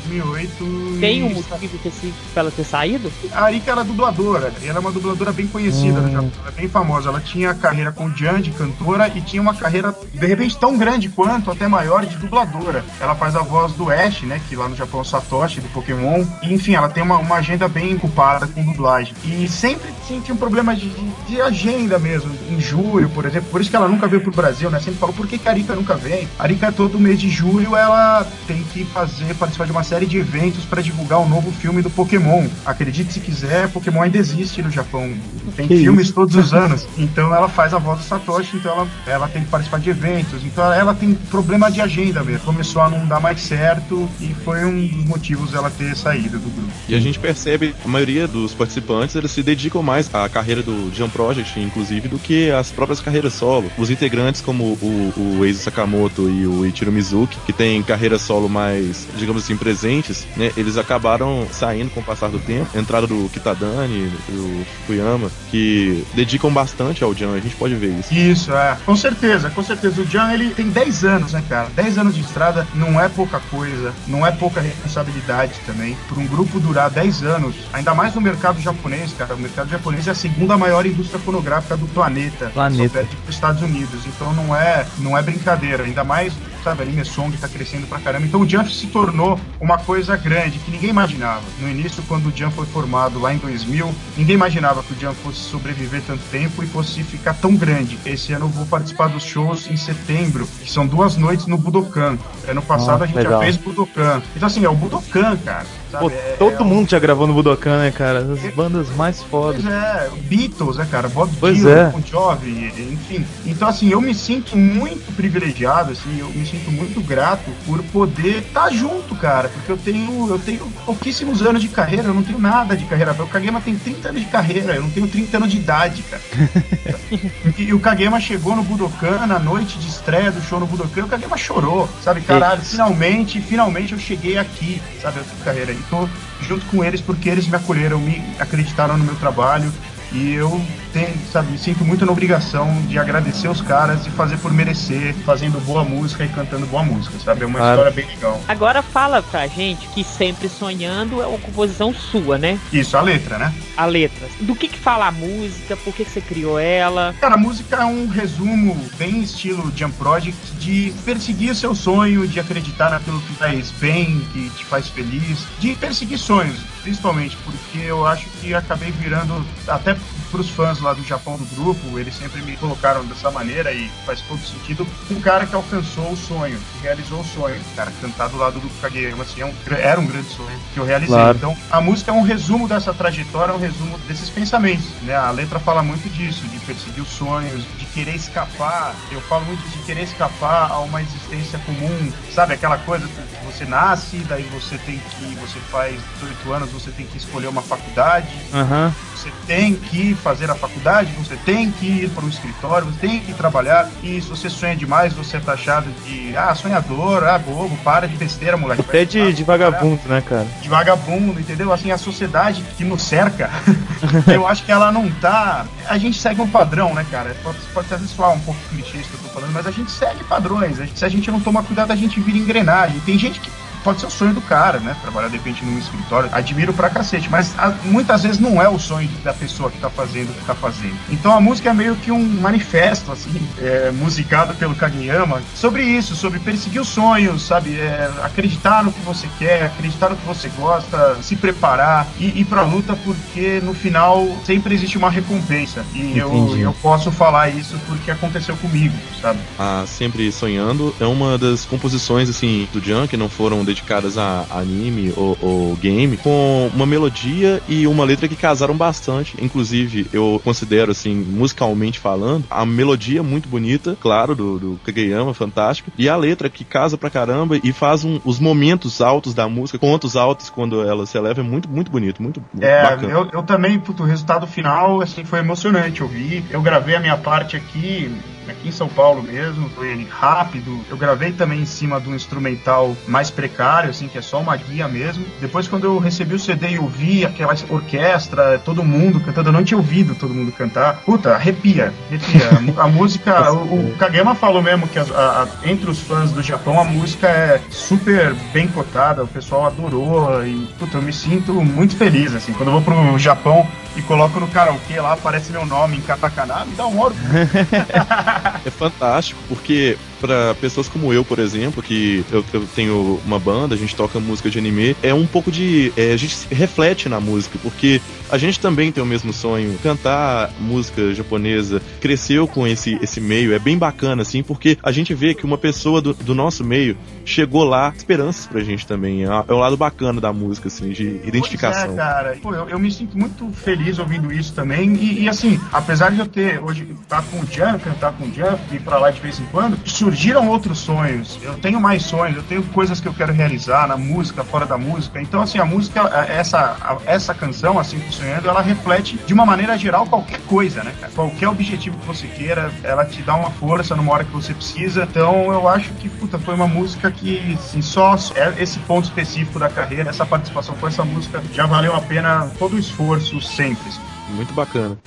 2008. Tem e- um motivo que se- pra ela ter saído? A Arika era dubladora, e ela é uma dubladora bem conhecida no Japão, ela é bem famosa. Ela tinha carreira com Jan de cantora e tinha uma carreira, de repente, tão grande quanto, até maior, de dubladora. Ela faz a voz do Ash, né, que lá no Japão é o Satoshi, do Pokémon. E, enfim, ela tem uma, uma agenda bem ocupada com dublagem. E sempre sim, tinha um problema de, de- de agenda mesmo, em julho, por exemplo. Por isso que ela nunca veio pro Brasil, né? Sempre falou, por que, que a Arika nunca vem? A Arika, todo mês de julho, ela tem que fazer, participar de uma série de eventos para divulgar o novo filme do Pokémon. Acredite se quiser, Pokémon ainda existe no Japão. Tem Que filmes todos os anos. Então ela faz a voz do Satoshi, então ela, ela tem que participar de eventos. Então ela tem problema de agenda mesmo. Começou a não dar mais certo e foi um dos motivos dela ter saído do grupo. E a gente percebe, a maioria dos participantes, eles se dedicam mais à carreira do Jump Project, inclusive, do que às próprias carreiras solo. Os integrantes, como o, o Eizo Sakamoto e o Ichiro Mizuki, que têm carreira solo mais, digamos assim, presentes, né, eles acabaram saindo com o passar do tempo. Entrada do Kitadani, do Fukuyama, que dedicam bastante ao Jump, a gente pode ver isso. Isso, é. Com certeza, com certeza. O Jan, ele tem 10 anos, né, cara? 10 anos de estrada não é pouca coisa, não é pouca responsabilidade também. Por um grupo durar 10 anos, ainda mais no mercado japonês, cara. O mercado japonês é a segunda maior indústria fonográfica do planeta. Planeta. Só perde pros Estados Unidos. Então não é, não é brincadeira. Ainda mais, sabe, anime song tá crescendo pra caramba. Então o Jump se tornou uma coisa grande que ninguém imaginava. No início, quando o Jump foi formado lá em 2000, ninguém imaginava que o Jump fosse sobreviver tanto tempo e fosse ficar tão grande. Esse ano eu vou participar dos shows em setembro, que são duas noites no Budokan. Ano passado Ó, a gente legal. já fez Budokan. Então assim, é o Budokan, cara. Pô, É- todo é mundo já gravou no Budokan, né, cara? As bandas mais fodas. Pois é, Beatles, né, cara? Bob Pois Dylan, é. Bon Jovi, enfim. Então, assim, eu me sinto muito privilegiado, assim, eu me sinto muito grato por poder estar junto, cara, porque eu tenho, eu tenho pouquíssimos anos de carreira, eu não tenho nada de carreira. O Kagema tem 30 anos de carreira, eu não tenho 30 anos de idade, cara. e, e o Kagema chegou no Budokan, na noite de estreia do show no Budokan, o Kagema chorou, sabe? Caralho, finalmente, finalmente eu cheguei aqui, sabe? Eu tenho carreira. E tô junto com eles porque eles me acolheram, me acreditaram no meu trabalho. E eu tenho, sabe, me sinto muito na obrigação de agradecer os caras e fazer por merecer, fazendo boa música e cantando boa música, sabe? É uma Claro. história bem legal. Agora fala pra gente que Sempre Sonhando é uma composição sua, né? Isso, a letra, né? A letra. Do que que fala a música, por que que você criou ela? Cara, a música é um resumo bem estilo Jump Project de perseguir seu sonho, de acreditar naquilo que faz bem, que te faz feliz, de perseguir sonhos, principalmente porque eu acho que acabei virando, até pros fãs lá do Japão do grupo, eles sempre me colocaram dessa maneira e faz todo sentido. Um cara que alcançou o sonho, que realizou o sonho. Cara, cantar do lado do Kageyama, assim, é um, era um grande sonho que eu realizei. Claro. Então, a música é um resumo dessa trajetória, é um resumo desses pensamentos, né? A letra fala muito disso, de perseguir os sonhos, de querer escapar. Eu falo muito de querer escapar a uma existência comum, sabe? Aquela coisa que você nasce, daí você tem que, você faz 18 anos, você tem que escolher uma faculdade, Aham. você tem que fazer a faculdade, você tem que ir para o escritório, você tem que trabalhar. E se você sonha demais, você é taxado de ah, sonhador, ah, bobo, para de besteira, moleque. Até de, de vai trabalhar." vagabundo, né, cara? de vagabundo, entendeu? Assim, a sociedade que nos cerca, eu acho que ela não tá. A gente segue um padrão, né, cara? Pode, pode às vezes falar um pouco clichê isso que eu tô falando, mas a gente segue padrões. Se a gente não tomar cuidado, a gente vira engrenagem. Tem gente que. Pode ser o sonho do cara, né? Trabalhar de repente num escritório. Admiro pra cacete, mas a- muitas vezes não é o sonho da pessoa que tá fazendo o que tá fazendo. Então a música é meio que um manifesto, assim, é, musicado pelo Kageyama, sobre isso, sobre perseguir os sonhos, sabe? É, acreditar no que você quer, acreditar no que você gosta, se preparar e ir pra luta, porque no final sempre existe uma recompensa. E eu, Entendi. eu posso falar isso porque aconteceu comigo, sabe? A Sempre Sonhando é uma das composições assim do que não foram dedicadas a anime ou, ou game, com uma melodia e uma letra que casaram bastante. Inclusive, eu considero assim, musicalmente falando, a melodia muito bonita, claro, do, do Kageyama, fantástico, e a letra que casa pra caramba e faz um- os momentos altos da música, pontos altos quando ela se eleva, é muito, muito bonito, muito, muito É, bacana. eu, eu também, puto, o resultado final, assim, foi emocionante. Eu vi, eu gravei a minha parte aqui, aqui em São Paulo mesmo, foi rápido. Eu gravei também em cima do instrumental mais precário, assim, que é só uma guia mesmo. Depois, quando eu recebi o CD e eu vi aquela orquestra, todo mundo cantando, eu não tinha ouvido todo mundo cantar. Puta, arrepia, arrepia. A música, o, o Kagema falou mesmo que a- a- entre os fãs do Japão a música é super bem cotada, o pessoal adorou e, puta, eu me sinto muito feliz, assim. Quando eu vou pro Japão e coloco no karaokê lá, aparece meu nome em katakana, me dá um orgulho. É fantástico, porque para pessoas como eu, por exemplo, que eu, eu tenho uma banda, a gente toca música de anime, é um pouco de. é, a gente reflete na música, porque a gente também tem o mesmo sonho. Cantar música japonesa, cresceu com esse, esse meio, é bem bacana, assim, porque a gente vê que uma pessoa do, do nosso meio chegou lá, esperanças pra gente também. É, é o lado bacana da música, assim, de identificação. Pois é, cara. Pô, eu, eu me sinto muito feliz ouvindo isso também. E, e, assim, apesar de eu ter hoje estar com o Jan, cantar com o Jan, ir pra lá de vez em quando, surgiram outros sonhos. Eu tenho mais sonhos, eu tenho coisas que eu quero realizar na música, fora da música. Então, assim, a música, essa, a- essa canção, assim, sonhando, ela reflete de uma maneira geral qualquer coisa, né, cara? Qualquer objetivo que você queira, ela te dá uma força numa hora que você precisa. Então, eu acho que, puta, foi uma música que, assim, só é esse ponto específico da carreira, essa participação com essa música, já valeu a pena todo o esforço sempre. assim. Muito bacana.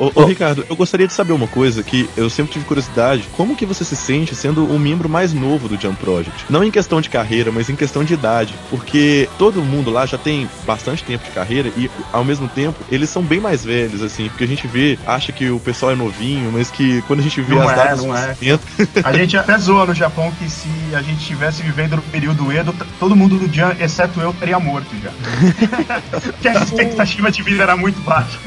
Ô, ô, Ricardo, eu gostaria de saber uma coisa que eu sempre tive curiosidade. Como que você se sente sendo o membro mais novo do Jump Project? Não em questão de carreira, mas em questão de idade. Porque todo mundo lá já tem bastante tempo de carreira e, ao mesmo tempo, eles são bem mais velhos, assim. Porque a gente vê, acha que o pessoal é novinho, mas que quando a gente vê Não as é, datas não é. 70, A gente até zoa no Japão que se a gente estivesse vivendo no período Edo, todo mundo do Jan, exceto eu, teria morto já. Porque a expectativa de vida era muito baixa.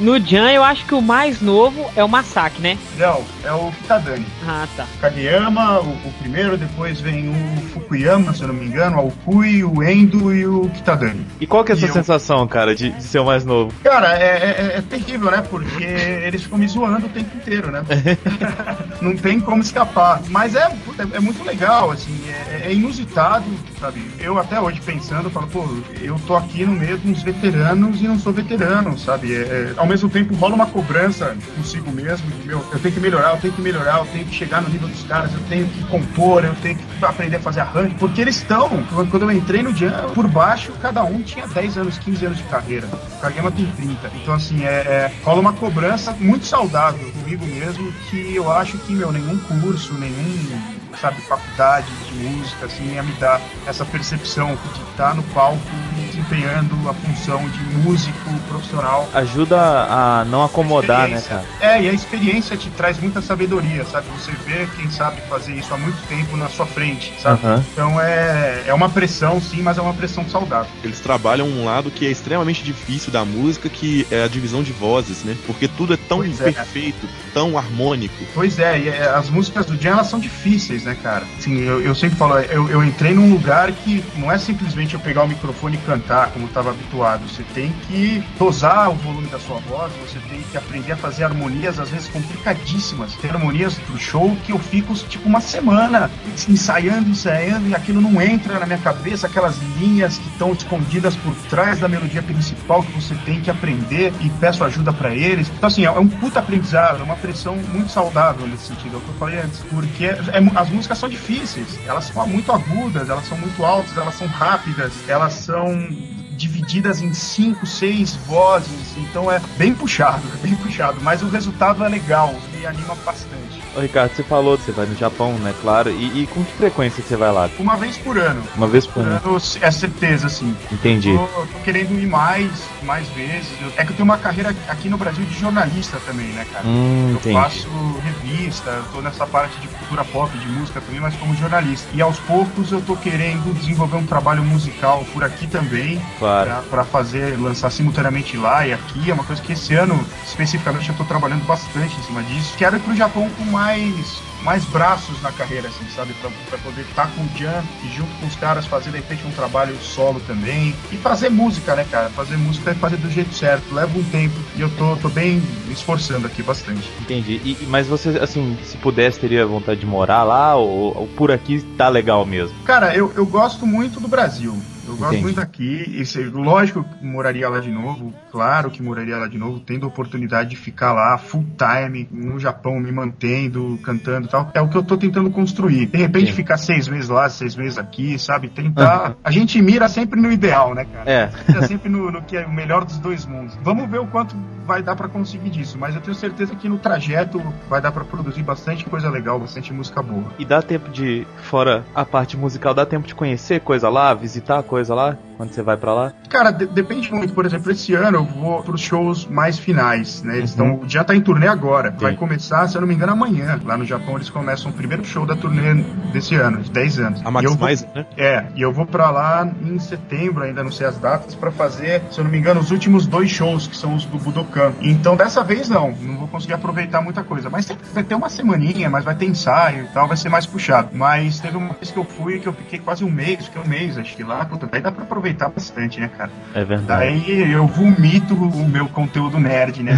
No Jan, eu acho que o mais novo é o Masaki, né? Não, é o Kitadani. Ah, tá. Kageyama, o, o primeiro, depois vem o Fukuyama, se eu não me engano, o Okui, o Endo e o Kitadani. E qual que é a E sua eu- sensação, cara, de, de ser o mais novo? Cara, é, é- é terrível, né? Porque eles ficam me zoando o tempo inteiro, né? Não tem como escapar. Mas é, puta, é muito legal, assim, é, é inusitado, sabe? Eu até hoje pensando, falo, pô, eu tô aqui no meio uns veteranos e não sou veterano, sabe? É, é, ao mesmo tempo rola uma cobrança consigo mesmo, de, meu, eu tenho que melhorar, eu tenho que melhorar, eu tenho que chegar no nível dos caras, eu tenho que compor, eu tenho que aprender a fazer arranjo, porque eles estão, quando quando eu entrei no Jam, por baixo, cada um tinha 10 anos, 15 anos de carreira. O Kagema tem 30. Então, assim, é, é, rola uma cobrança muito saudável comigo mesmo, que eu acho que, meu, nenhum curso, nenhum sabe, faculdade de música, assim, ia me dar essa percepção de estar no palco desempenhando a função de músico profissional. Ajuda a não acomodar, né, cara? É, e a experiência te traz muita sabedoria, sabe? Você vê quem sabe fazer isso há muito tempo na sua frente, sabe? Aham. Então é, é uma pressão, sim, mas é uma pressão saudável. Eles trabalham um lado que é extremamente difícil da música, que é a divisão de vozes, né? Porque tudo é tão Pois é. perfeito, tão harmônico. Pois é, e é, as músicas do Jam elas são difíceis, né, cara? Assim, eu, eu sempre falo, eu, eu entrei num lugar que não é simplesmente eu pegar o microfone e cantar como eu estava habituado. Você tem que dosar o volume da sua voz, você tem que aprender a fazer harmonias, às vezes complicadíssimas. Tem harmonias pro show que eu fico tipo uma semana ensaiando, ensaiando, e aquilo não entra na minha cabeça, aquelas linhas que estão escondidas por trás da melodia principal que você tem que aprender e peço ajuda pra eles. Então, assim, é um puta aprendizado, é uma pressão muito saudável nesse sentido, é o que eu falei antes, porque é as músicas são difíceis, elas são muito agudas, elas são muito altas, elas são rápidas, elas são divididas em cinco, seis vozes, então é bem puxado, é bem puxado, mas o resultado é legal, me anima bastante. Ô, Ricardo, você falou que você vai no Japão, né? Claro. E, e com que frequência você vai lá? Uma vez por ano. Uma vez por Por ano. ano é certeza, assim. Entendi. Tô, tô querendo ir mais, mais vezes. Eu- é que eu tenho uma carreira aqui no Brasil de jornalista também, né, cara? Hum, Eu entendi. faço revista, eu tô nessa parte de cultura pop, de música também, mas como jornalista. E aos poucos eu tô querendo desenvolver um trabalho musical por aqui também, Claro. pra, pra fazer, lançar simultaneamente lá e aqui. É uma coisa que esse ano, especificamente, eu tô trabalhando bastante em cima disso. Quero ir pro Japão com mais mais braços na carreira, assim, sabe? Pra, pra poder estar com o Jan e junto com os caras fazer, de repente, um trabalho solo também. E fazer música, né, cara? Fazer música e fazer do jeito certo. Leva um tempo e eu tô, tô bem me esforçando aqui bastante. Entendi. E- mas você, assim, se pudesse, teria vontade de morar lá ou, ou por aqui tá legal mesmo? Cara, eu, eu gosto muito do Brasil. Gosto Entendi. muito daqui. E, lógico que moraria lá de novo. Claro que moraria lá de novo, tendo a oportunidade de ficar lá full time no Japão, me mantendo, cantando e tal. É o que eu tô tentando construir. De repente Sim. ficar seis meses lá, seis meses aqui, sabe? Tentar. A gente mira sempre no ideal, né, cara? É. Mira sempre no, no que é o melhor dos dois mundos. Vamos ver o quanto vai dar pra conseguir disso. Mas eu tenho certeza que no trajeto vai dar pra produzir bastante coisa legal, bastante música boa. E dá tempo de, fora a parte musical, dá tempo de conhecer coisa lá, visitar coisa lá, quando você vai pra lá? Cara, de- depende muito. Por exemplo, esse ano eu vou pros shows mais finais, né? Eles Uhum. estão já tá em turnê agora. Vai Sim. começar, se eu não me engano, amanhã. Lá no Japão eles começam o primeiro show da turnê desse ano, de 10 anos. A Max Mais, né? É, e eu vou pra lá em setembro, ainda não sei as datas, pra fazer, se eu não me engano, os últimos dois shows, que são os do Budokan. Então dessa vez não, não vou conseguir aproveitar muita coisa. Mas tem- vai ter uma semaninha, mas vai ter ensaio e tal, vai ser mais puxado. Mas teve uma vez que eu fui que eu fiquei quase um mês, fiquei um mês, acho que lá, puta, daí dá pra aproveitar bastante, né, cara? É verdade. Daí eu vomito o meu conteúdo nerd, né?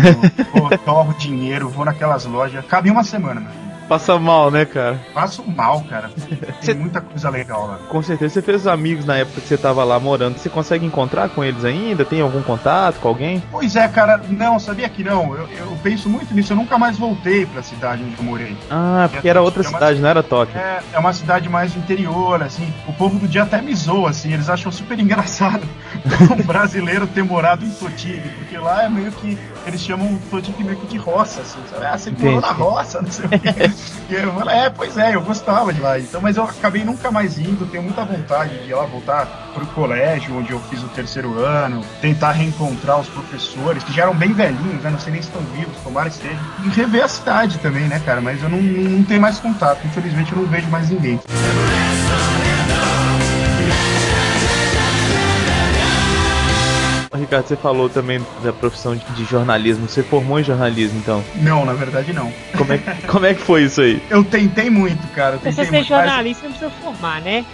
Eu, eu torro dinheiro, vou naquelas lojas. Cabe uma semana, filho. Passa mal, né, cara? Faço mal, cara. Tem muita coisa legal lá. Com certeza você fez amigos na época que você tava lá morando. Você consegue encontrar com eles ainda? Tem algum contato com alguém? Pois é, cara, não, sabia que não. Eu, eu penso muito nisso, eu nunca mais voltei pra cidade onde eu morei. Ah, porque era outra É uma- cidade, não era Tóquio. É, é uma cidade mais interior, assim. O povo do dia até me zoa, assim. Eles acham super engraçado um brasileiro ter morado em Totig, porque lá é meio que. Eles chamam Totig meio que de roça, assim. Sabe? Ah, você morou na roça, não sei o quê. e eu falo, é, pois é, eu gostava de lá. Então, mas eu acabei nunca mais indo, tenho muita vontade de ir lá voltar pro colégio, onde eu fiz o terceiro ano, tentar reencontrar os professores, que já eram bem velhinhos, né? Não sei nem se estão vivos, tomara que estejam. E rever a cidade também, né, cara? Mas eu não, não tenho mais contato. Infelizmente eu não vejo mais ninguém. Ricardo, você falou também da profissão de, jornalismo. Você formou em jornalismo, então. Não, na verdade não. Como é, que- como é que foi isso aí? Eu tentei muito, cara. Eu Pra tentei você ser muito, mas- jornalista, não precisa formar, né?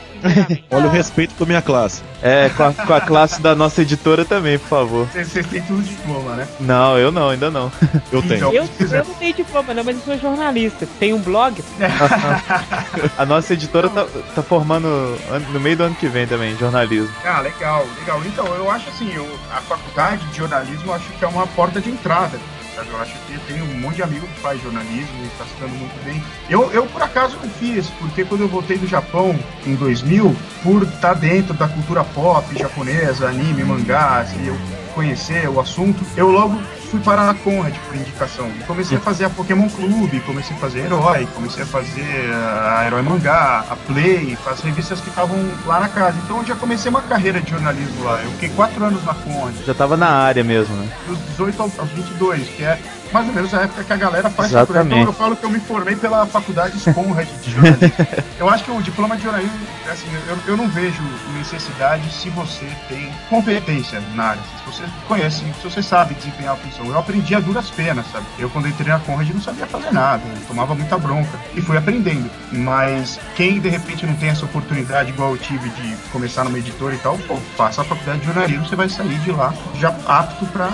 Olha o respeito com a minha classe. É, com a, com a classe da nossa editora também, por favor. Vocês vocês têm tudo diploma, né? Não, eu não, ainda não. Eu tenho. Então, Eu, eu não tenho diploma, não, mas eu sou jornalista. Tem um blog. A nossa editora tá, tá formando an- no meio do ano que vem também, jornalismo. Ah, legal, legal. Então, eu acho assim, eu, a faculdade de jornalismo eu acho que é uma porta de entrada. Sabe? Eu acho que eu tenho um monte de amigo que faz jornalismo e está se dando muito bem. Eu, eu, por acaso, não fiz, porque quando eu voltei do Japão em 2000, por estar dentro da cultura pop japonesa, anime, mangá, assim, eu conhecer o assunto, eu logo fui parar na Conrad por indicação. Comecei a fazer a Pokémon Clube, comecei a fazer Herói, comecei a fazer a Herói Mangá, a Play, as revistas que estavam lá na casa. Então eu já comecei uma carreira de jornalismo lá. Eu fiquei quatro anos na Conrad, Já tava na área mesmo, né? dos 18 aos aos 22, que é mais ou menos a época que a galera faz Exatamente. faculdade. Então eu falo que eu me formei pela faculdade Conrad de jornalismo. eu acho que o diploma de jornalismo, assim, eu, eu não vejo necessidade se você tem competência na área. Se você conhece, se você sabe desempenhar a função. Eu aprendi a duras penas, sabe? Eu quando entrei na Conrad não sabia fazer nada, eu tomava muita bronca e fui aprendendo. Mas quem de repente não tem essa oportunidade igual eu tive de começar numa editora e tal, pô, faça a faculdade de jornalismo, você vai sair de lá já apto para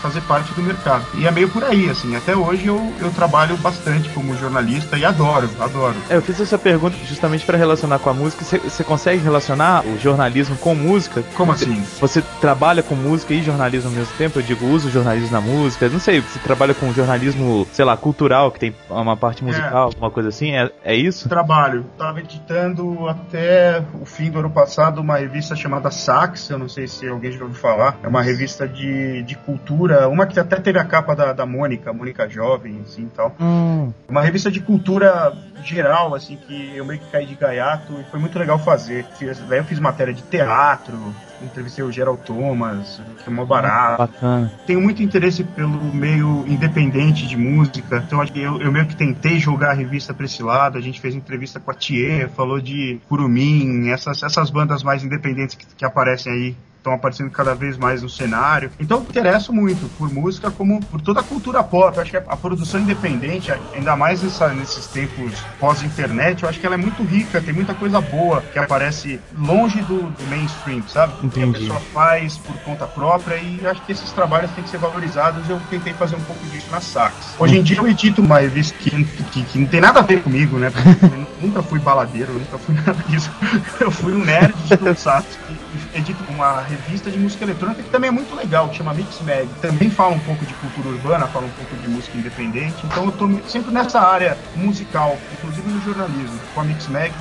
fazer parte do mercado. E é meio por aí, assim. Até hoje eu, eu trabalho bastante como jornalista e adoro, adoro. É, eu fiz essa pergunta justamente pra relacionar com a música. Você- consegue relacionar o jornalismo com música? Como assim? Você trabalha com música e jornalismo ao mesmo tempo? Eu digo, usa o jornalismo na música. Não sei, você trabalha com jornalismo, sei lá, cultural, que tem uma parte musical, alguma coisa assim? É, é isso? Trabalho. Estava editando até o fim do ano passado uma revista chamada Sax, eu não sei se alguém já ouviu falar. É uma revista de, de cultura, uma que até teve a capa da, da Mônica, Mônica Jovem, assim e tal. Hum, Uma revista de cultura geral, assim, que eu meio que caí de gaiato e foi muito legal fazer. Fiz- Daí eu fiz matéria de teatro, entrevistei o Gerald Thomas, que é mó barato. bacana. Tenho muito interesse pelo meio independente de música, então acho que eu, eu meio que tentei jogar a revista pra esse lado. A gente fez entrevista com a Thier, falou de Curumim, essas, essas bandas mais independentes que, que aparecem aí. Estão aparecendo cada vez mais no cenário. Então interesso muito por música, como por toda a cultura pop. Eu acho que a produção independente, ainda mais nessa- nesses tempos pós-internet, eu acho que ela é muito rica, tem muita coisa boa que aparece longe do, do mainstream, sabe? Que a Entendi. pessoa faz por conta própria e acho que esses trabalhos têm que ser valorizados. Eu tentei fazer um pouco disso na Sax. Hoje em dia eu edito uma revista que, que, que não tem nada a ver comigo, né? Nunca fui baladeiro, nunca fui nada disso. Eu fui um nerd de Tokusatsu e edito uma revista de música eletrônica que também é muito legal, que chama Mix Mag. Também fala um pouco de cultura urbana, fala um pouco de música independente. Então eu tô sempre nessa área musical, inclusive no jornalismo. Com a Mix Mag,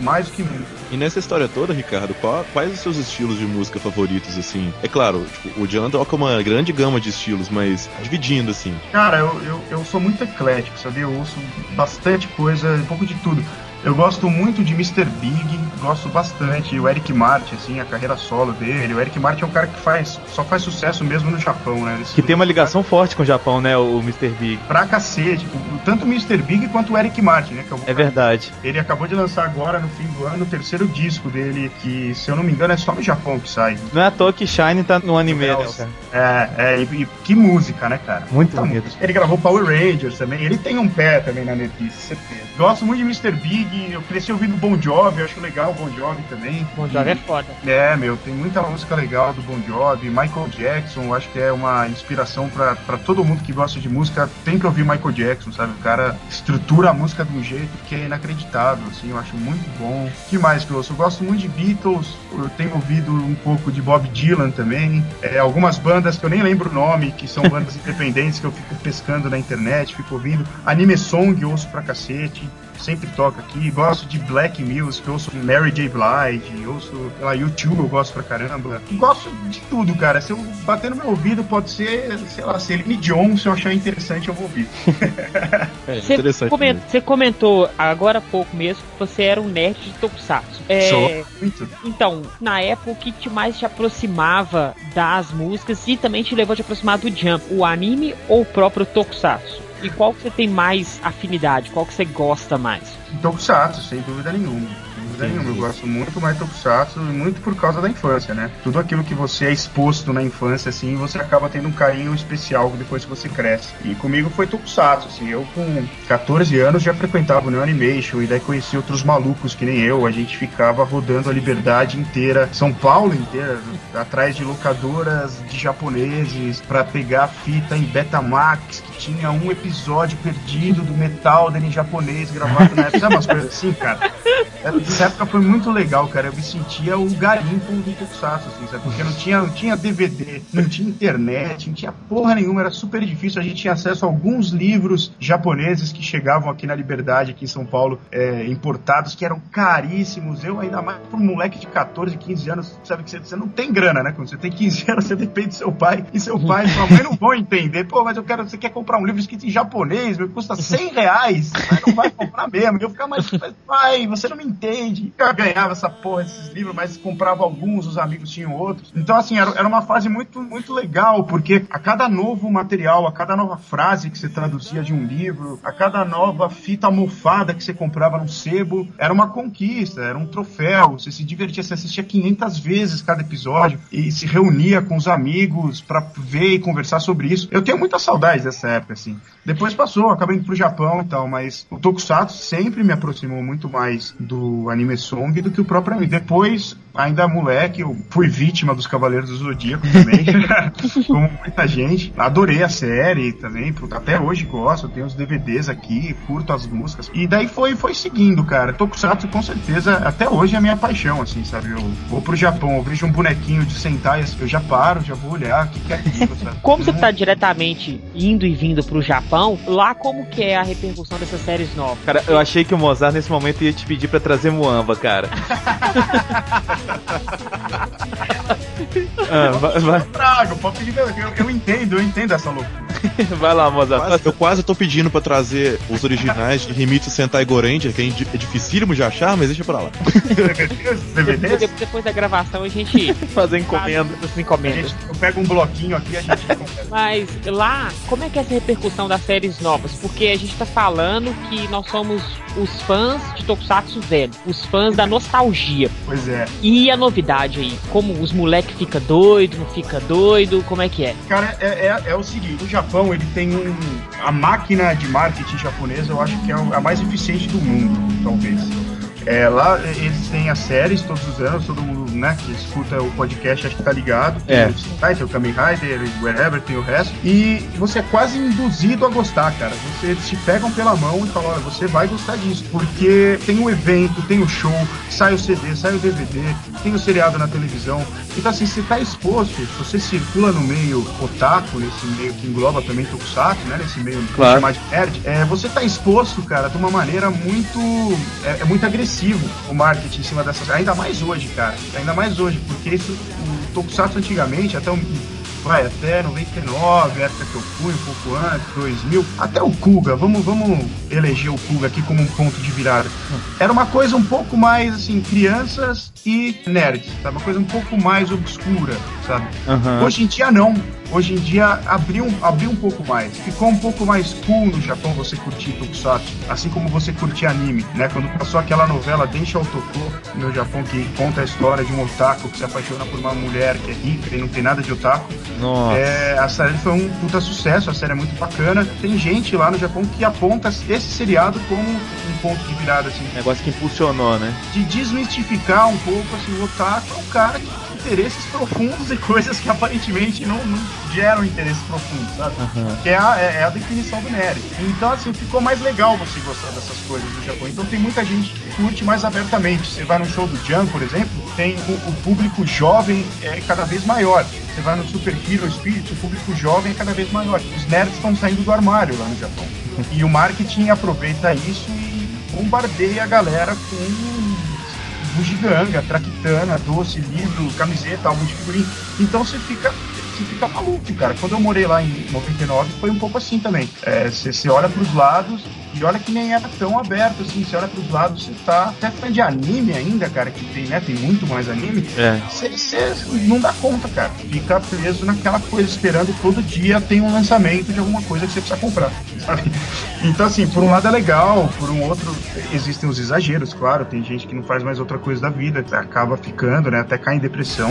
mais do que nunca. E nessa história toda, Ricardo, qual- quais os seus estilos de música favoritos, assim? É claro, tipo, o John toca uma grande gama de estilos, mas dividindo, assim. Cara, eu, eu, eu sou muito eclético, sabia? Eu ouço bastante coisa, um pouco de tudo. Eu gosto muito de Mr. Big, gosto bastante. O Eric Martin, assim, a carreira solo dele. O Eric Martin é um cara que faz, só faz sucesso mesmo no Japão, né? Esse- Que tem uma ligação forte com o Japão, né, o Mr. Big. Pra cacete, tipo, tanto o Mr. Big quanto o Eric Martin, né? Vou É verdade. Ele acabou de lançar agora, no fim do ano, o terceiro disco dele, que, se eu não me engano, é só no Japão que sai. Não é à toa que Shine tá no anime, né, cara? É, é, e, e que música, né, cara? Muito Muita bonito. Ele gravou Power Rangers também, ele tem um pé também na Netflix, certeza. Gosto muito de Mr. Big, eu cresci ouvindo Bon Jovi, eu acho legal o Bon Jovi também. Bom Jovi é foda. É, meu, tem muita música legal do Bon Jovi, Michael Jackson, eu acho que é uma inspiração pra pra todo mundo que gosta de música, tem que ouvir Michael Jackson, sabe? O cara estrutura a música de um jeito que é inacreditável, assim, eu acho muito bom. O que mais que eu ouço? Eu gosto muito de Beatles, eu tenho ouvido um pouco de Bob Dylan também, é, algumas bandas que eu nem lembro o nome, que são bandas independentes que eu fico pescando na internet, fico ouvindo. Anime Song eu ouço pra cacete sempre toca aqui. Gosto de black music, ouço Mary J. Blige, ouço, sei lá, YouTube, eu gosto pra caramba. Gosto de tudo, cara. Se eu bater no meu ouvido, pode ser, sei lá, Celine Dion, se eu achar interessante, eu vou ouvir. É, Você interessante. você comentou agora há pouco mesmo que você era um nerd de Tokusatsu. É, Sou muito. Então, na época, o que te mais te aproximava das músicas e também te levou a te aproximar do Jump? O anime ou o próprio Tokusatsu? E qual que você tem mais afinidade? Qual que você gosta mais? Tokusatsu, sem dúvida nenhuma. Nenhuma. Eu gosto muito mais Tokusatsu, e muito por causa da infância, né? Tudo aquilo que você é exposto na infância, assim, você acaba tendo um carinho especial depois que você cresce. E comigo foi Tokusatsu, assim. Eu, com 14 anos, já frequentava o Neo Animation, e daí conheci outros malucos que nem eu. A gente ficava rodando a liberdade inteira, São Paulo inteira, atrás de locadoras de japoneses, pra pegar fita em Betamax, que tinha um episódio perdido do Metal dele em japonês, gravado na época. Sabe umas coisas assim, cara? Essa época foi muito legal, cara. Eu me sentia o garimpo do Tokusatsu, assim, sabe? Porque não tinha, não tinha DVD, não tinha internet, não tinha porra nenhuma, era super difícil. A gente tinha acesso a alguns livros japoneses que chegavam aqui na Liberdade, aqui em São Paulo, é, importados, que eram caríssimos. Eu, ainda mais para um moleque de 14, 15 anos, sabe que você, você, não tem grana, né? Quando você tem 15 anos, você depende do seu pai, e seu pai e sua mãe não vão entender. Pô, mas eu quero, você quer comprar um livro escrito em japonês, meu, custa 100 reais, mas não vai comprar mesmo. Eu ficava mais, pai, você não me entende. Eu ganhava essa porra, esses livros, mas comprava alguns, os amigos tinham outros. Então, assim, era, era uma fase muito, muito legal, porque a cada novo material, a cada nova frase que você traduzia de um livro, a cada nova fita almofada que você comprava no sebo, era uma conquista, era um troféu. Você se divertia, você assistia 500 vezes cada episódio e se reunia com os amigos para ver e conversar sobre isso. Eu tenho muita saudade dessa época, assim. Depois passou, acabei indo pro Japão e tal, mas o Tokusatsu sempre me aproximou muito mais do anime song do que o próprio anime. Depois, ainda moleque, eu fui vítima dos Cavaleiros do Zodíaco também, como muita gente. Adorei a série também, até hoje gosto, tenho os DVDs aqui, curto as músicas. E daí foi, foi seguindo, cara. Tokusatsu com certeza, até hoje é a minha paixão, assim, sabe? Eu vou pro Japão, eu vejo um bonequinho de sentar, eu já paro, já vou olhar, o que, que é aquilo, sabe? Como você tá diretamente indo e vindo pro Japão, lá como que é a repercussão dessas séries novas? Cara, eu achei que o Mozart nesse momento ia te pedir pra trazer Muamba, cara. Ah, vai, vai. Eu trago, pode pedir, eu, eu entendo, eu entendo essa loucura. Vai lá, Mozart. Quase, eu quase tô pedindo pra trazer os originais de Himitsu Sentai Gorendia, que é dificílimo de achar, mas deixa pra lá. depois, depois da gravação a gente fazer encomenda. Faz encomendas. eu pego um bloquinho aqui a gente Mas lá, como é que é essa repercussão das séries novas? Porque a gente tá falando que nós somos os fãs de Tokusatsu velho, os fãs da nostalgia. Pois é. E a novidade aí? Como os moleques fica doido, não fica doido? Como é que é? Cara, é, é, é o seguinte, o Japão ele tem um a máquina de marketing japonesa, eu acho que é a mais eficiente do mundo, talvez. É, lá eles têm as séries todos os anos, todo mundo né, que escuta o podcast acho que tá ligado. Tem é. o Sentai, tem o Kamen Rider, o Wherever, tem o resto. E você é quase induzido a gostar, cara. Você te pegam pela mão e falam, olha, você vai gostar disso. Porque tem o evento, tem o show, sai o CD, sai o DVD, tem o seriado na televisão. Então assim, você tá exposto, se você circula no meio otaku, nesse meio que engloba também Tokusatsu, né? Nesse meio claro. chamar de nerd, é, você tá exposto, cara, de uma maneira muito. É, é muito agressivo o marketing em cima dessas. Ainda mais hoje, cara. Ainda mais hoje, porque isso, o Tokusatsu antigamente, até um vai até 99, época que eu fui, um pouco antes, 2000, até o Kuga, vamos, vamos eleger o Kuga aqui como um ponto de virada. Era uma coisa um pouco mais, assim, crianças e nerds, sabe? Uma coisa um pouco mais obscura, sabe? Uhum. Hoje em dia não. Hoje em dia abriu, abriu um pouco mais. Ficou um pouco mais cool no Japão você curtir Tokusatsu, assim como você curtir anime, né? Quando passou aquela novela Deixa Otoko no Japão que conta a história de um otaku que se apaixona por uma mulher que é rica e não tem nada de otaku. Nossa. É, a série foi um puta sucesso, a série é muito bacana. Tem gente lá no Japão que aponta esse seriado como um ponto de virada, assim. Negócio que impulsionou, né? De desmistificar um pouco, assim, o otaku é um cara que interesses profundos e coisas que aparentemente não, não geram interesses profundos, sabe? Uhum. Que é a, é, é a definição do nerd. Então, assim, ficou mais legal você gostar dessas coisas do Japão. Então tem muita gente que curte mais abertamente. Você vai no show do Jam, por exemplo, tem o, o público jovem é cada vez maior. Você vai no Super Hero Spirit, o público jovem é cada vez maior. Os nerds estão saindo do armário lá no Japão. E o marketing aproveita isso e bombardeia a galera com bugiganga, traquitana, doce, livro, camiseta, álbum de figurinha. Então você fica você fica maluco, cara. Quando eu morei lá em 99, foi um pouco assim também. É, você, você olha pros lados e olha que nem era tão aberto assim. Você olha pros lados, você tá até fã de anime ainda, cara, que tem, né? Tem muito mais anime. É. Você, você não dá conta, cara. Fica preso naquela coisa, esperando todo dia tem um lançamento de alguma coisa que você precisa comprar, sabe? Então, assim, por um lado é legal, por um outro, existem os exageros, claro. Tem gente que não faz mais outra coisa da vida, acaba ficando, né? Até cai em depressão.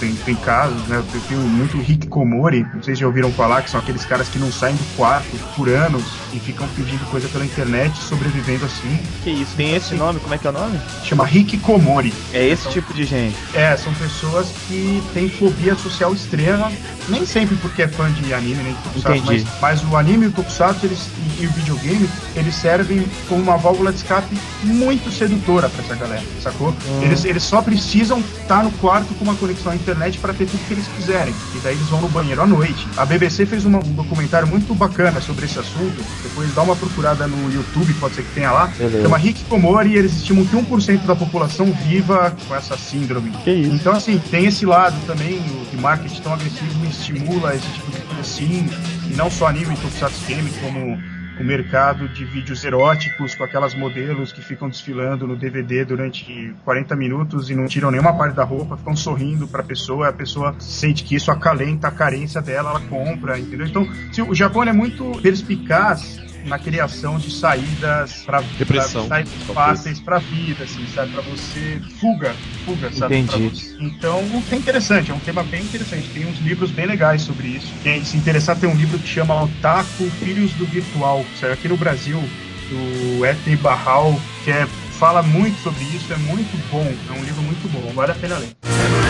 Tem, tem casos, né? Eu tenho muito Rick Komori, não sei se já ouviram falar, que são aqueles caras que não saem do quarto por anos e ficam pedindo coisa pela internet, sobrevivendo assim. Que isso, tem esse nome? Como é que é o nome? Chama Rick Komori. É esse tipo de gente. É, são pessoas que têm fobia social extrema, nem sempre porque é fã de anime, nem de Tokusatsu, mas, Entendi. mas o anime e o Tokusatsu eles, e, e o videogame, eles servem como uma válvula de escape muito sedutora para essa galera, sacou? Eles, eles só precisam estar no quarto com uma conexão à internet para ter tudo que eles quiserem. E daí eles vão no banheiro à noite. A BBC fez uma- um documentário muito bacana sobre esse assunto. Depois dá uma procurada no YouTube, pode ser que tenha lá. Beleza. Chama Rick Komori e eles estimam que 1% da população viva com essa síndrome. Que isso. Então, assim, tem esse lado também, o de marketing tão agressivo estimula esse tipo de coisa assim, e não só a nível Tokusatsu Game, como o mercado de vídeos eróticos com aquelas modelos que ficam desfilando no DVD durante 40 minutos e não tiram nenhuma parte da roupa, ficam sorrindo para a pessoa, a pessoa sente que isso acalenta a carência dela, ela compra, entendeu? Então, se o Japão é muito perspicaz na criação de saídas para Depressão, saídas talvez. fáceis para vida, assim, sabe, para você fuga, fuga, sabe? pra Entendi. Então, é interessante, é um tema bem interessante. Tem uns livros bem legais sobre isso. Quem se interessar tem um livro que chama Otaku Filhos do Virtual, saiu aqui no Brasil, do Ethne Barral, que é, fala muito sobre isso, é muito bom, é um livro muito bom, vale a pena ler.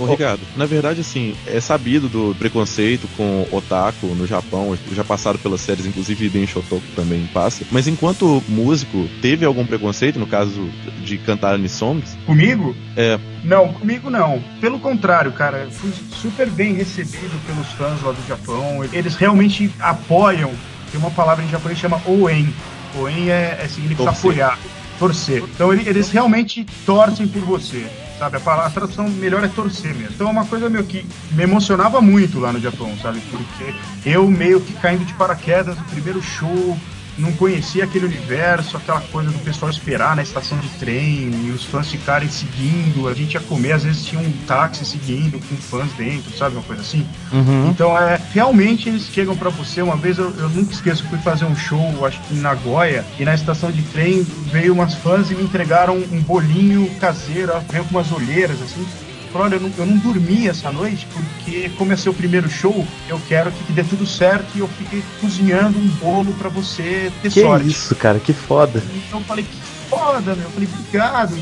Ô, Ricardo, na verdade, assim, é sabido do preconceito com otaku no Japão, já passaram pelas séries, inclusive Ben Shotoku também passa. Mas enquanto músico, teve algum preconceito, no caso de cantar anisongs? Comigo? É. Não, comigo não. Pelo contrário, cara, eu fui super bem recebido pelos fãs lá do Japão. Eles realmente apoiam. Tem uma palavra em japonês que chama Oen. Oen é, é significa Torcer. apoiar, torcer. Então ele- eles realmente torcem por você. Sabe, a, a tradução melhor é torcer mesmo. Então é uma coisa meio que me emocionava muito lá no Japão, sabe? Porque eu meio que caindo de paraquedas no primeiro show, não conhecia aquele universo, aquela coisa do pessoal esperar na estação de trem e os fãs ficarem seguindo. A gente ia comer, às vezes tinha um táxi seguindo com fãs dentro, sabe? Uma coisa assim. Uhum. Então, é, realmente eles chegam pra você. Uma vez eu, eu nunca esqueço, fui fazer um show, acho que em Nagoya, e na estação de trem veio umas fãs e me entregaram um bolinho caseiro, veio com umas olheiras assim. Olha, eu não, eu não dormi essa noite porque, como é seu primeiro show, eu quero que, que dê tudo certo e eu fiquei cozinhando um bolo pra você ter Que sorte. isso, cara, que foda. Então eu falei, que foda, meu. Eu falei, obrigado.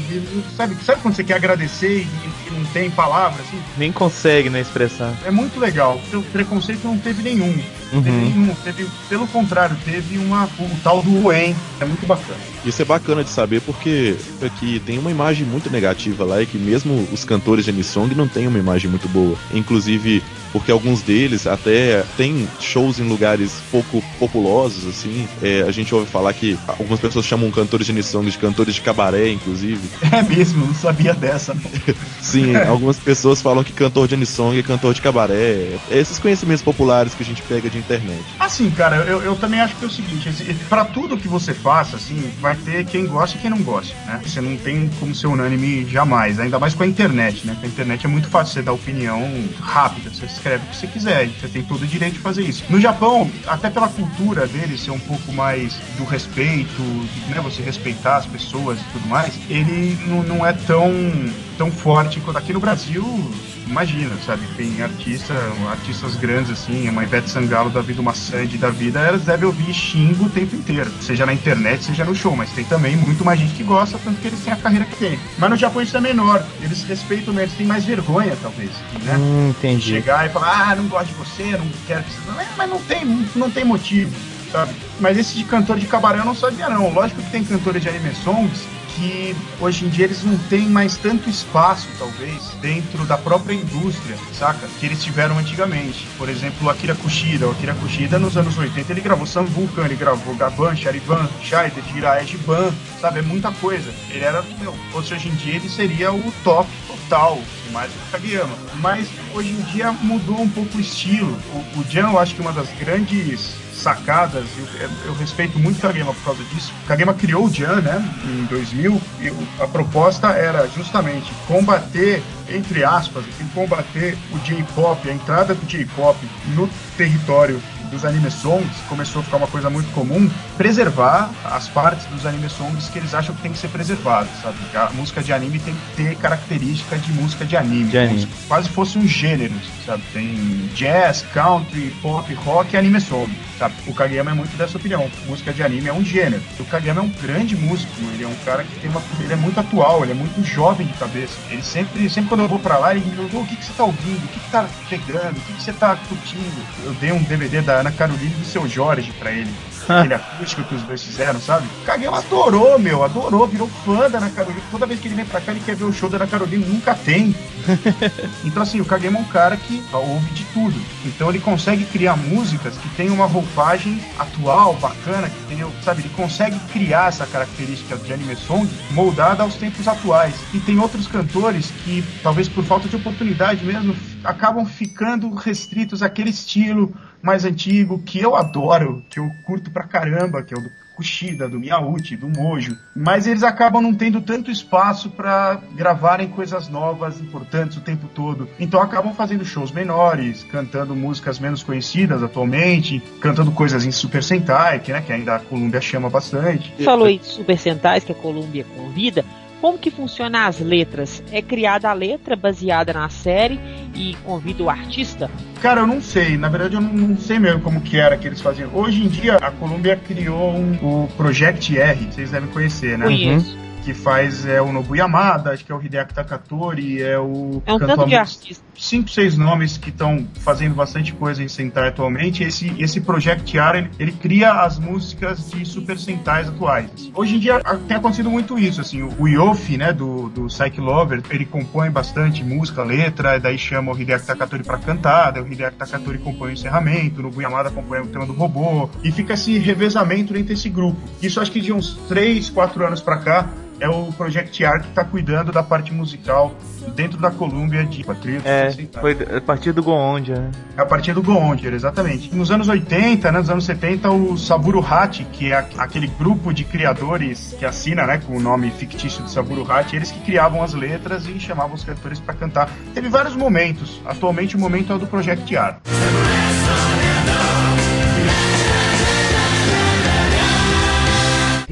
Sabe, sabe quando você quer agradecer e, e não tem palavras, assim? Nem consegue, né, expressar. É muito legal. O preconceito não teve nenhum. Teve Uhum. nenhum. Teve, pelo contrário, teve uma, o tal do UEM. É muito bacana. Isso é bacana de saber porque aqui tem uma imagem muito negativa lá e que mesmo os cantores de anisong não têm uma imagem muito boa. Inclusive porque alguns deles até têm shows em lugares pouco populosos, assim. É, a gente ouve falar que algumas pessoas chamam cantores de anisong de cantores de cabaré, inclusive. É mesmo, não sabia dessa. Sim, algumas pessoas falam que cantor de anisong é cantor de cabaré. É esses conhecimentos populares que a gente pega de internet. Assim, cara, eu, eu também acho que é o seguinte: pra tudo que você faça, assim, vai ter quem gosta e quem não gosta, né? Você não tem como ser unânime jamais, ainda mais com a internet, né? Com a internet é muito fácil você dar opinião rápida, você escreve o que você quiser, você tem todo o direito de fazer isso. No Japão, até pela cultura deles ser um pouco mais do respeito, né, você respeitar as pessoas e tudo mais, ele não, não é tão, tão forte quanto aqui no Brasil. Imagina, sabe? Tem artista, artistas grandes assim, uma Ivete Sangalo da vida, uma Sandy da vida, elas devem ouvir xingo o tempo inteiro, seja na internet, seja no show, mas tem também muito mais gente que gosta, tanto que eles têm a carreira que tem. Mas no Japão isso é menor, eles respeitam, eles têm mais vergonha, talvez, né? Hum, entendi. chegar e falar, ah, não gosto de você, não quero que você. Mas- Mas não tem, não tem motivo, sabe? Mas esse de cantor de cabaré eu não sabia, não. Lógico que tem cantores de anime songs que hoje em dia eles não têm mais tanto espaço, talvez, dentro da própria indústria, saca? Que eles tiveram antigamente. Por exemplo, o Akira Kushida. O Akira Kushida, nos anos 80, ele gravou Sam Vulcan, ele gravou Gaban, Charivan, Scheider, Jiraiya, Ban, sabe? É muita coisa. Ele era, meu, fosse hoje em dia, ele seria o top total, mais do que o Kageyama. Mas hoje em dia mudou um pouco o estilo. O, o Jan, eu acho que uma das grandes sacadas, eu, eu respeito muito o Kageyama por causa disso. O Kageyama criou o Jan, né, em 2000, e a proposta era justamente combater, entre aspas, assim, combater o J-pop, a entrada do J-pop no território dos anime songs começou a ficar uma coisa muito comum, preservar as partes dos anime songs que eles acham que tem que ser preservadas, sabe? A música de anime tem que ter característica de música de anime, De anime. quase fosse um gênero, sabe? Tem jazz, country, pop, rock e anime song, sabe? O Kageyama é muito dessa opinião. Música de anime é um gênero. O Kageyama é um grande músico, ele é um cara que tem uma, ele é muito atual, ele é muito jovem de cabeça. Ele sempre, sempre quando eu vou pra lá, ele me pergunta, o que, que você tá ouvindo, o que, que tá pegando, o que, que você tá curtindo. Eu dei um DVD da Ana Carolina e do seu Jorge pra ele. Aquele acústico que os dois fizeram, sabe? O Kageyama adorou, meu, adorou, virou fã da Ana Carolina. Toda vez que ele vem pra cá, ele quer ver o show da Ana Carolina, nunca tem. Então, assim, o Kageyama é um cara que ouve de tudo. Então, ele consegue criar músicas que tem uma roupagem atual, bacana, que tem, sabe, ele consegue criar essa característica de anime song moldada aos tempos atuais. E tem outros cantores que, talvez por falta de oportunidade mesmo, acabam ficando restritos àquele estilo mais antigo que eu adoro, que eu curto pra caramba, que é o do Kushida, do Miyauchi, do Mojo, mas eles acabam não tendo tanto espaço para gravarem coisas novas, importantes o tempo todo. Então acabam fazendo shows menores, cantando músicas menos conhecidas atualmente, cantando coisas em Super Sentai, que, né, que ainda a Columbia chama bastante. Falou de Super Sentais que a Columbia convida. Como que funciona as letras? É criada a letra baseada na série e convida o artista? Cara, eu não sei. Na verdade, eu não, não sei mesmo como que era que eles faziam. Hoje em dia, a Columbia criou um, o Project R, vocês devem conhecer, né? Conheço. Que faz é o Nobu Yamada, acho que é o Hideaki Takatori, é o... É um tanto de mu- artista. cinco, seis nomes que estão fazendo bastante coisa em Sentai atualmente. Esse, esse Project R, ele, ele cria as músicas de Super Sentais atuais. Hoje em dia tem acontecido muito isso, assim, o, o Yofi, né, do, do Psyche Lover, ele compõe bastante música, letra, daí chama o Hideaki Takatori pra cantar, daí o Hideaki Takatori compõe o encerramento, no Yamada compõe o tema do robô, e fica esse revezamento entre esse grupo. Isso acho que de uns três, quatro anos pra cá, é o Project R que tá cuidando da parte musical dentro da Columbia de Patrícia. É, foi a partir do Goondia, né? A partir do Goondir, exatamente. Nos anos 80, né, nos anos 70, o Saburo Hati, que é aquele grupo de criadores que assina, né, com o nome fictício de Saburo Hati, eles que criavam as letras e chamavam os cantores para cantar. Teve vários momentos. Atualmente o momento é o do Project R.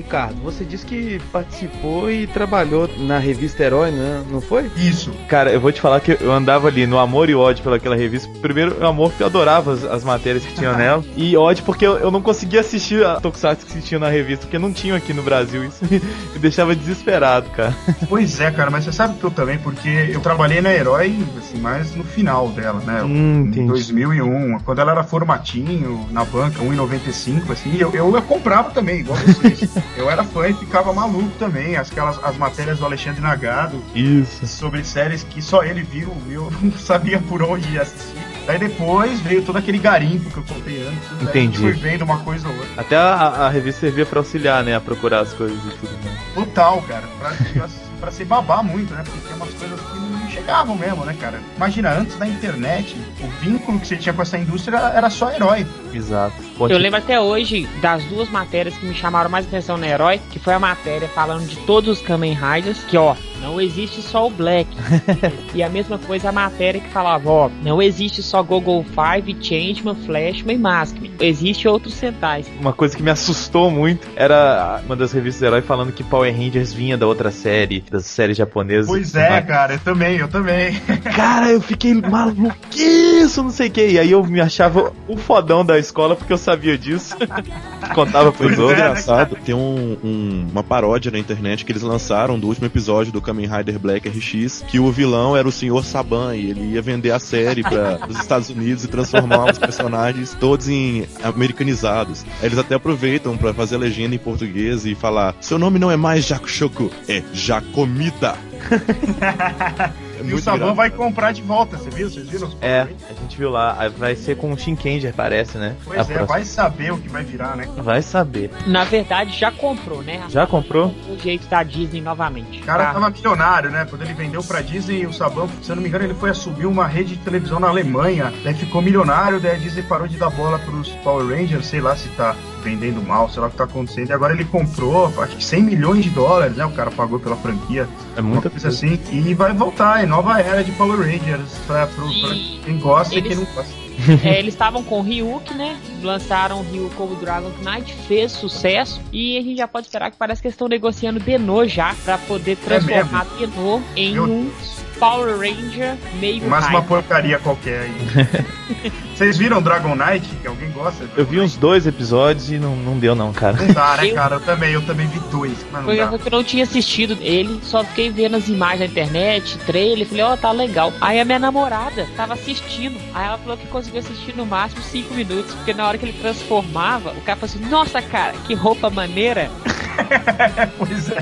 Ricardo, você disse que participou e trabalhou na revista Herói, né? não foi? Isso. Cara, eu vou te falar que eu andava ali no amor e ódio pelaquela revista. Primeiro, o amor porque eu adorava as, as matérias que tinham nela. E ódio porque eu, eu não conseguia assistir a Tokusatsu que tinha na revista, porque não tinham aqui no Brasil. Isso me, me deixava desesperado, cara. Pois é, cara, mas você sabe que eu também, porque eu trabalhei na Herói, assim, mais no final dela, né? Hum, em entendi. 2001, quando ela era formatinho, na banca, 1,95, assim, eu, eu, eu comprava também, igual vocês. eu era fã e ficava maluco também, aquelas as matérias do Alexandre Nagado Isso. sobre séries que só ele viu, eu não sabia por onde ia assistir. Daí depois veio todo aquele garimpo que eu contei antes, gente Entendi. foi vendo uma coisa ou outra. Até a, a revista servia pra auxiliar, né? A procurar as coisas e tudo mais. Total, cara. Pra, pra se babar muito, né? Porque tem umas coisas que chegavam mesmo, né, cara? Imagina, antes da internet, o vínculo que você tinha com essa indústria era só herói. Exato. Pode- Eu lembro até hoje das duas matérias que me chamaram mais atenção no Herói, que foi a matéria falando de todos os Kamen Riders, que ó, não existe só o Black. e a mesma coisa a matéria que falava, ó, não existe só Google Five, Changeman, Flashman e Maskman. Existe outros Sentais. Uma coisa que me assustou muito era uma das revistas do herói falando que Power Rangers vinha da outra série, das séries japonesas. Pois é, cara, eu também, eu também. Cara, eu fiquei maluquiço, não sei o que. E aí eu me achava o fodão da escola porque eu sabia disso. Contava pros Pois outros. é, Engraçado, tem um- um- uma paródia na internet que eles lançaram do último episódio do Kamen Rider Black RX, que o vilão era o Sr. Saban e ele ia vender a série para os Estados Unidos e transformar os personagens todos em americanizados. Eles até aproveitam para fazer a legenda em português e falar: seu nome não é mais Jakushoku, é Jacomita. É e o Saban vai comprar de volta, você viu? Vocês viram? os É, a gente viu lá. Aí Vai ser com o Shinkenger, parece, né? Pois A é, próxima. vai saber o que vai virar, né? Vai saber. Na verdade, já comprou, né? Já comprou? O jeito da Disney novamente. O cara Tá. tava milionário, né? Quando ele vendeu pra Disney, o Saban, se eu não me engano, ele foi assumir uma rede de televisão na Alemanha. Daí ficou milionário, daí a Disney parou de dar bola pros Power Rangers, sei lá se tá vendendo mal, sei lá o que tá acontecendo. E agora ele comprou, acho que 100 milhões de dólares, né? O cara pagou pela franquia. É muita coisa assim. E vai voltar, é nova era de Power Rangers pra, pro, pra E quem gosta e eles- quem não gosta. É, eles estavam com o Ryuk, né? Lançaram o Ryuk como Dragon Knight, fez sucesso. E a gente já pode esperar que parece que eles estão negociando Denô já, pra poder transformar Denô em Meu um Power Ranger meio Mais uma porcaria qualquer aí. Vocês viram Dragon Knight? Que alguém gosta? Eu vi uns dois episódios e não, não deu não, cara. Não dá, né, Eu- cara? Eu também, eu também vi dois, mas não Foi dá. uma que eu não tinha assistido ele, só fiquei vendo as imagens na internet, trailer, falei, ó, tá legal. Aí a minha namorada tava assistindo, aí ela falou que conseguiu assistir no máximo 5 minutos, porque na hora que ele transformava, o cara falou assim, nossa cara, que roupa maneira. Pois é?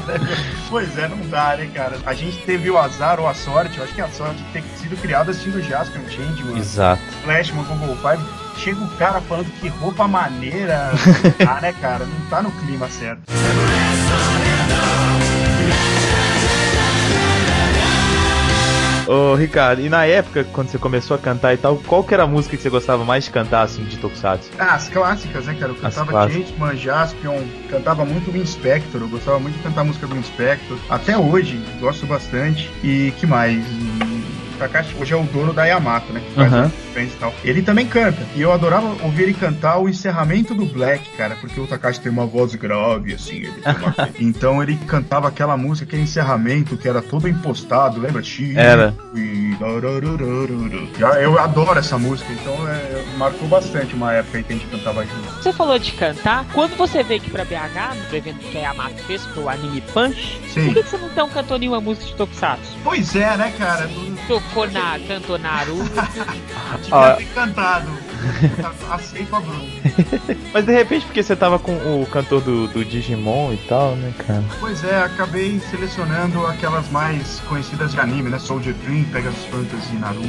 Pois é, não dá, né, cara? A gente teve o azar ou a sorte, eu acho que a sorte de ter sido criado assistindo Jasper Changeman, Exato. Flashman, Google Five. Chega o cara falando que roupa maneira. Ah, né, cara? Não tá no clima certo. Ô, Ricardo, e na época, quando você começou a cantar e tal, qual que era a música que você gostava mais de cantar, assim, de Tokusatsu? Ah, as clássicas, né, cara? Eu cantava. Changeman, Jaspion, cantava muito o Inspector, eu gostava muito de cantar a música do Inspector. Até hoje, gosto bastante. E que mais? Takashi hoje é o dono da Yamato, né? Que faz friends e tal. Ele também canta. E eu adorava ouvir ele cantar o encerramento do Black, cara, porque o Takashi tem uma voz grave, assim. Ele tem uma- então ele cantava aquela música, aquele encerramento que era todo impostado, lembra? Era. Eu adoro essa música, então é, marcou bastante uma época aí que a gente cantava junto. Você falou de cantar, quando você veio aqui pra BH, no evento que a Yamato fez pro Anime Punch, Sim. por que você não então cantou nenhuma música de Tokusatsu? Pois é, né, cara? Não- Na, cantou Naruto, Devia ter cantado. Aceito a Bruno. Mas de repente, porque você tava com o cantor do, do Digimon e tal, né, cara? Pois é, acabei selecionando aquelas mais conhecidas de anime, né? Soldier Dream, Pegasus Fantasy, Naruto.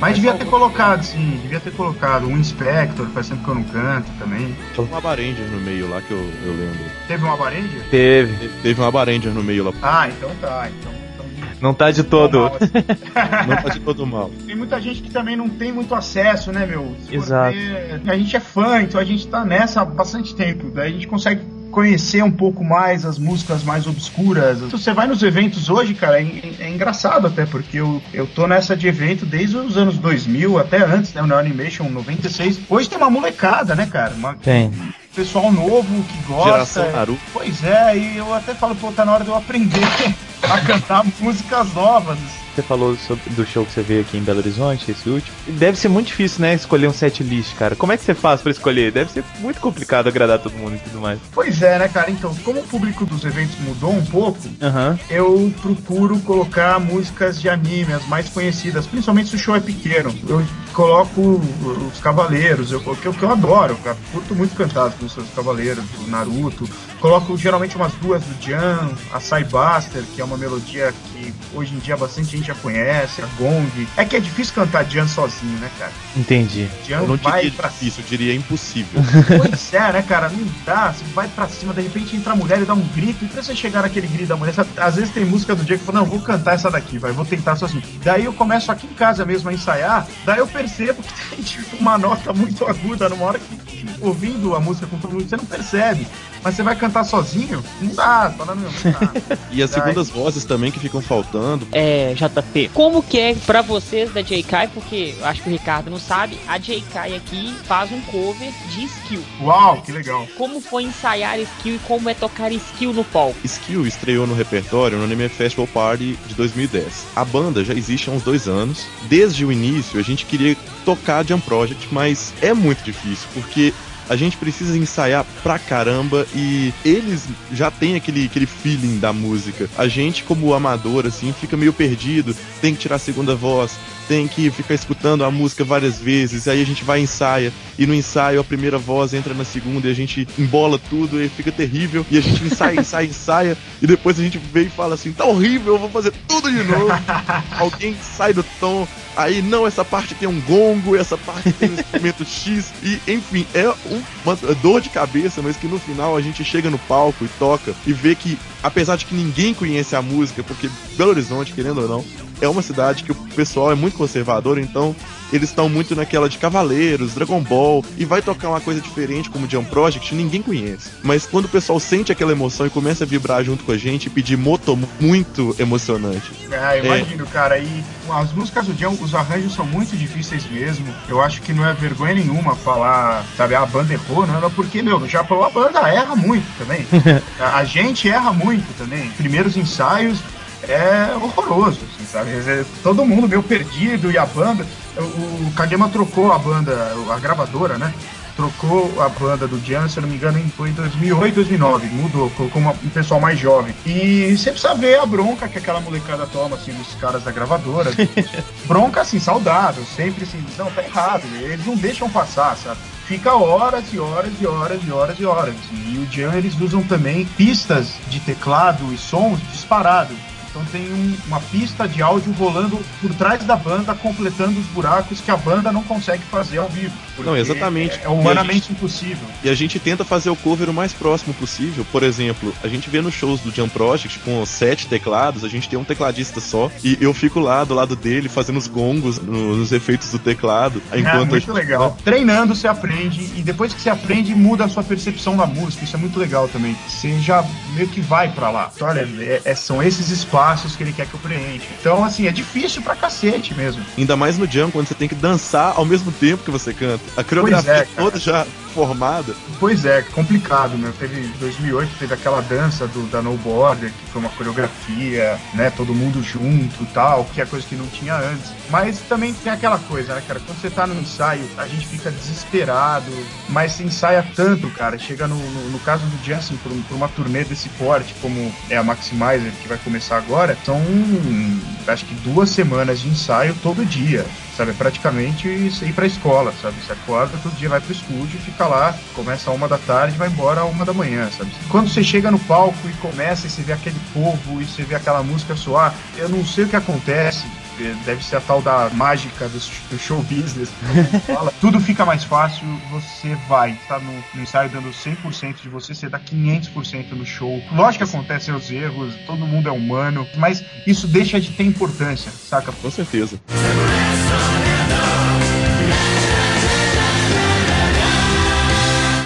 Mas devia ter colocado, sim, devia ter colocado um Inspector, faz tempo que eu não canto também. Tinha uma Baranger no meio lá que eu, eu lembro. Teve uma Baranger? Teve. Te- Teve uma Baranger no meio lá. Ah, então tá. Então Não tá de todo. mal, assim. Não tá de todo mal. Tem muita gente que também não tem muito acesso, né, meu? Exato. a gente é fã, então a gente tá nessa há bastante tempo. Daí a gente consegue conhecer um pouco mais as músicas mais obscuras. Se você vai nos eventos hoje, cara, é, é engraçado até, porque eu, eu tô nessa de evento desde os anos 2000, até antes, né, no Animation 96. Hoje tem uma molecada, né, cara? Uma, Tem. Pessoal novo que gosta. Geração Naruto. Pois é, e eu até falo, pô, tá na hora de eu aprender a cantar músicas novas. Você falou sobre, do show que você veio aqui em Belo Horizonte, esse último. Deve ser muito difícil, né, escolher um set list, cara. Como é que você faz pra escolher? Deve ser muito complicado agradar todo mundo e tudo mais. Pois é, né, cara? Então, como o público dos eventos mudou um pouco, Aham. eu procuro colocar músicas de anime, as mais conhecidas, principalmente se o show é pequeno. Eu coloco os Cavaleiros, eu, que, eu, que eu adoro, eu curto muito cantar as músicas dos Cavaleiros, do Naruto. Coloco geralmente umas duas do Jan, a Cybuster, que é uma melodia que hoje em dia bastante gente já conhece, a Gong. É que é difícil cantar Jan sozinho, né, cara? Entendi. Jan Eu não vai diria pra difícil, eu diria impossível. Pois é, né, cara? Não dá. Você vai pra cima, de repente entra a mulher e dá um grito. E pra você chegar naquele grito da mulher, às vezes tem música do dia que fala, não, vou cantar essa daqui, vai, vou tentar sozinho. Daí eu começo aqui em casa mesmo a ensaiar, daí eu percebo que tem tipo, uma nota muito aguda numa hora que, ouvindo a música com todo mundo, você não percebe. Mas você vai cantar sozinho? Não dá, fala, não, dá. E as Ai. segundas vozes também que ficam faltando. é, JP, como que é pra vocês da JK, porque eu acho que o Ricardo não sabe, a JK aqui faz um cover de skill. Uau, que legal. Como foi ensaiar skill e como é tocar skill no palco? Skill estreou no repertório no Anime Festival Party de 2010. A banda já existe há uns dois anos. Desde o início a gente queria tocar Jump Project, mas é muito difícil, porque a gente precisa ensaiar pra caramba e eles já têm aquele, aquele feeling da música. A gente, como amador, assim, fica meio perdido, tem que tirar a segunda voz, tem que ficar escutando a música várias vezes, aí a gente vai e ensaia, e no ensaio a primeira voz entra na segunda e a gente embola tudo e fica terrível, e a gente ensaia, ensaia, ensaia, e depois a gente vem e fala assim, tá horrível, eu vou fazer tudo de novo. Alguém sai do tom, aí não, essa parte tem um gongo, essa parte tem um instrumento X, e enfim, é um- uma dor de cabeça, mas que no final a gente chega no palco e toca e vê que, apesar de que ninguém conhece a música, porque Belo Horizonte, querendo ou não, é uma cidade que o pessoal é muito conservador, então eles estão muito naquela de Cavaleiros, Dragon Ball, e vai tocar uma coisa diferente como Jump Project, ninguém conhece. Mas quando o pessoal sente aquela emoção e começa a vibrar junto com a gente e pedir moto, muito emocionante. Ah, imagino, cara. E as músicas do Jam, os arranjos são muito difíceis mesmo. Eu acho que não é vergonha nenhuma falar, sabe, a banda errou, não é porque, meu, no Japão a banda erra muito também. a, a gente erra muito também. Primeiros ensaios é horroroso, assim, sabe? É Todo mundo meio perdido e a banda. O, Kagema trocou a banda, a gravadora, né? Trocou a banda do Jan, se eu não me engano, foi em 2008, 2009. Mudou, colocou uma- um pessoal mais jovem. E você precisa ver a bronca que aquela molecada toma, assim, dos caras da gravadora. bronca, assim, saudável. Sempre assim, não, tá errado. Eles não deixam passar, sabe? Fica horas e horas e horas e horas e horas. assim. E o Jan, eles usam também pistas de teclado e sons disparados. Então tem um- uma pista de áudio rolando por trás da banda, completando os buracos que a banda não consegue fazer ao vivo. Não, exatamente. É, é humanamente impossível. E a gente tenta fazer o cover o mais próximo possível. Por exemplo, a gente vê nos shows do Jump Project com sete teclados, a gente tem um tecladista só, e eu fico lá do lado dele fazendo os gongos no- nos efeitos do teclado. É Enquanto a muito gente- legal. Treinando você aprende e depois que você aprende muda a sua percepção da música. Isso é muito legal também. Você já meio que vai pra lá. Olha, é- é- são esses espaços que ele quer que eu preencha. Então, assim, é difícil pra cacete mesmo. Ainda mais no Jump, quando você tem que dançar ao mesmo tempo que você canta. A coreografia é, toda já formada. Pois é, complicado, meu. Teve 2008, teve aquela dança do, da No Border, que foi uma coreografia, né? Todo mundo junto e tal, que é coisa que não tinha antes. Mas também tem aquela coisa, né, cara? Quando você tá no ensaio, a gente fica desesperado, mas se ensaia tanto, cara. Chega no, no, no caso do Jansen, por, por uma turnê desse porte, como é a Maximizer, que vai começar agora, são acho que duas semanas de ensaio todo dia sabe? Praticamente ir pra escola, sabe? Você acorda, todo dia vai pro estúdio, fica lá, começa a uma da tarde, vai embora a uma da manhã, sabe? Quando você chega no palco e começa e você vê aquele povo e você vê aquela música soar, eu não sei o que acontece. Deve ser a tal da mágica do, do show business. fala. Tudo fica mais fácil, você vai, tá no, no ensaio dando 100% de você, você dá 500% no show. Lógico que acontecem os erros, todo mundo é humano, mas isso deixa de ter importância, saca? Com certeza.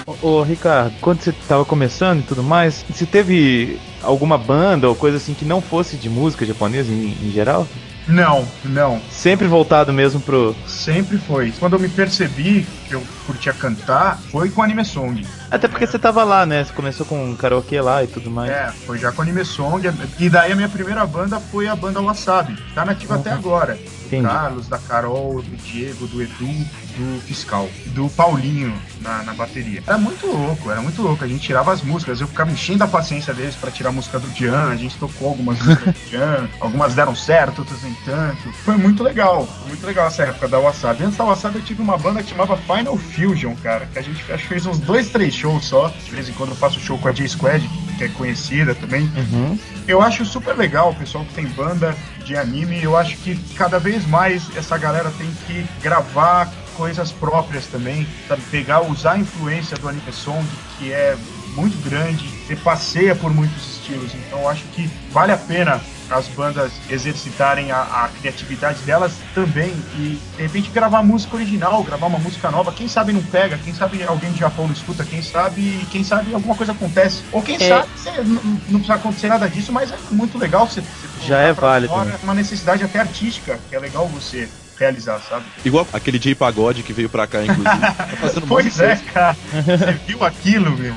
Ô, ô, Ricardo, quando você tava começando e tudo mais, você teve alguma banda ou coisa assim que não fosse de música japonesa em, em geral? Não, não. Sempre voltado mesmo pro. Sempre foi. Quando eu me percebi que eu curtia cantar, foi com anime song. Até porque você tava lá, né? Você começou com karaokê lá e tudo mais. É, foi já com anime song. E daí a minha primeira banda foi a banda Wasabi. Tá nativa até agora. Do. Carlos, da Carol, do Diego, do Edu, do Fiscal, do Paulinho na, na bateria. Era muito louco, era muito louco. A gente tirava as músicas, eu ficava enchendo a paciência deles pra tirar a música do Dian. A gente tocou algumas músicas do Dian, algumas deram certo, outras nem tanto. Foi muito legal, foi muito legal essa época da Wasabi. Antes da Wasabi eu tive uma banda que chamava Final Fusion, cara, que a gente acho que fez uns dois, três shows só. De vez em quando eu faço show com a J-Squad, que é conhecida também. Uhum. Eu acho super legal o pessoal que tem banda de anime. Eu acho que cada vez mais essa galera tem que gravar coisas próprias também, sabe? Pegar, usar a influência do anime song, que é muito grande, você passeia por muitos estilos. Então acho que vale a pena as bandas exercitarem a, a criatividade delas também e de repente gravar música original, gravar uma música nova. Quem sabe não pega, quem sabe alguém de Japão não escuta, quem sabe, quem sabe alguma coisa acontece. Ou quem É. sabe cê, não precisa acontecer nada disso, mas é muito legal você. você Já é válido, fora né? Uma necessidade até artística, que é legal você realizar, sabe? Igual aquele J Pagode que veio pra cá, inclusive. tá fazendo Pois é, cara. Você viu aquilo, meu?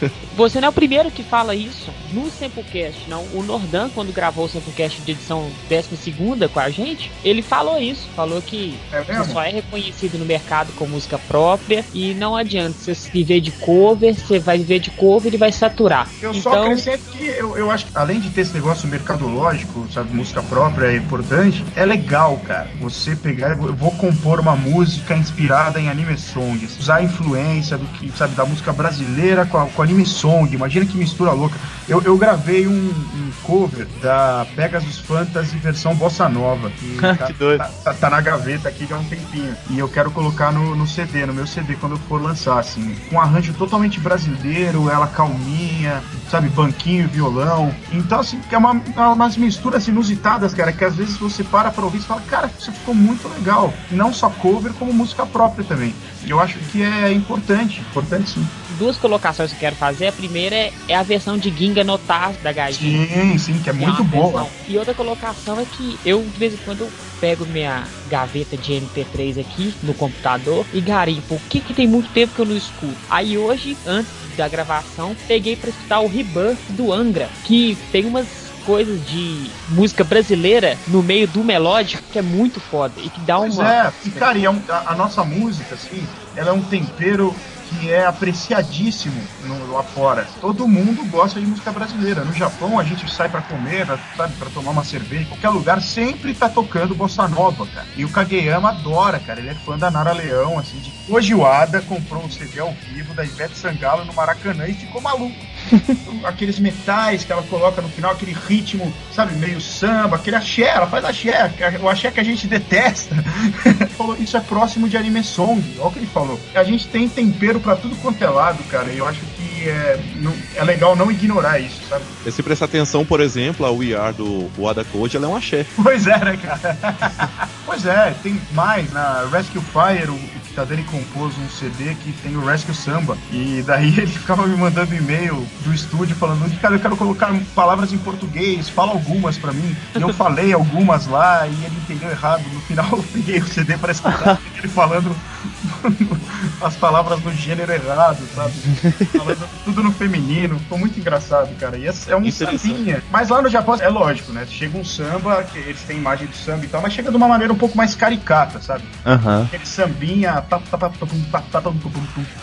Você não é o primeiro que fala isso no Samplecast, não. O Nordan, quando gravou o Samplecast de edição 12 com a gente, ele falou isso. Falou que É só é reconhecido no mercado com música própria e não adianta você viver de cover, você vai viver de cover e vai saturar. Eu só então, acrescento que eu, eu acho que, além de ter esse negócio mercadológico, sabe, música própria é importante, é legal, cara. Você pegar, eu vou compor uma música inspirada em anime songs, usar a influência do que, sabe, da música brasileira com, a, com anime song. Imagina que mistura louca. Eu, eu gravei um, um cover da Pegasus Fantasy versão bossa nova. Que, tá, Que doido. Tá, tá- tá na gaveta aqui já há um tempinho. E eu quero colocar no, no CD, no meu CD, quando eu for lançar, assim. Com um arranjo totalmente brasileiro, ela calminha, sabe, banquinho, violão. Então, assim, é uma, é umas misturas inusitadas, cara, que às vezes você para pra ouvir e fala, cara, isso ficou muito legal. não só cover, como música própria também. Eu acho que é importante, importante sim. Duas colocações que eu quero fazer. A primeira é, é a versão de Ginga Notar da Gaijin. Sim, sim, que é Tem muito boa. versão. E outra colocação é que eu, de vez em quando, eu pego minha gaveta de MP3 aqui no computador e garimpo. O que que tem muito tempo que eu não escuto? Aí hoje, antes da gravação, peguei pra escutar o Rebirth do Angra, que tem umas coisas de música brasileira no meio do melódico que é muito foda e que dá Pois uma é, e cara, e é um- a, a nossa música, assim, ela é um tempero que é apreciadíssimo no, lá fora. Todo mundo gosta de música brasileira. No Japão, a gente sai pra comer, sabe, pra tomar uma cerveja, qualquer lugar, sempre tá tocando bossa nova, cara. E o Kageyama adora, cara. Ele é fã da Nara Leão, assim, de Hoje o Ada comprou um CD ao vivo da Ivete Sangalo no Maracanã e ficou maluco. aqueles metais que ela coloca no final, aquele ritmo, sabe, meio samba, aquele axé, ela faz axé, o axé que a gente detesta. falou, isso é próximo de anime song, olha o que ele falou. A gente tem tempero pra tudo quanto é lado, cara, e eu acho que é, não- é legal não ignorar isso, sabe? E se prestar atenção, por exemplo, a We Are do Wada Code, ela é um axé. Pois é, né, cara? pois é, tem mais. Na Rescue Fire, o, o Kitadani compôs um CD que tem o Rescue Samba. E daí ele ficava me mandando e-mail do estúdio falando: Cara, eu quero colocar palavras em português, fala algumas pra mim. E eu falei algumas lá e ele entendeu errado. No final eu peguei o CD para escutar ele falando as palavras no gênero errado, sabe? Falando tudo no feminino. Ficou muito engraçado, cara. E é, é um sambinha. Mas lá no Japão é lógico, né? Chega um samba, que eles têm imagem do samba e tal, mas chega de uma maneira um pouco mais caricata, sabe? Aham. Aquele sambinha.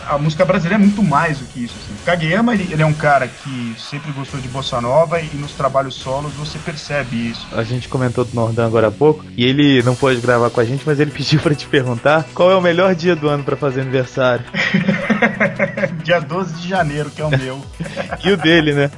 A música brasileira é muito mais do que isso. Assim. O Kageyama, ele, ele é um cara que sempre gostou de bossa nova e nos trabalhos solos você percebe isso. A gente comentou do Nordan agora há pouco e ele não pôde gravar com a gente, mas ele pediu pra te perguntar qual é o melhor dia do ano pra fazer aniversário. Dia 12 de janeiro, que é o meu. E o dele, né?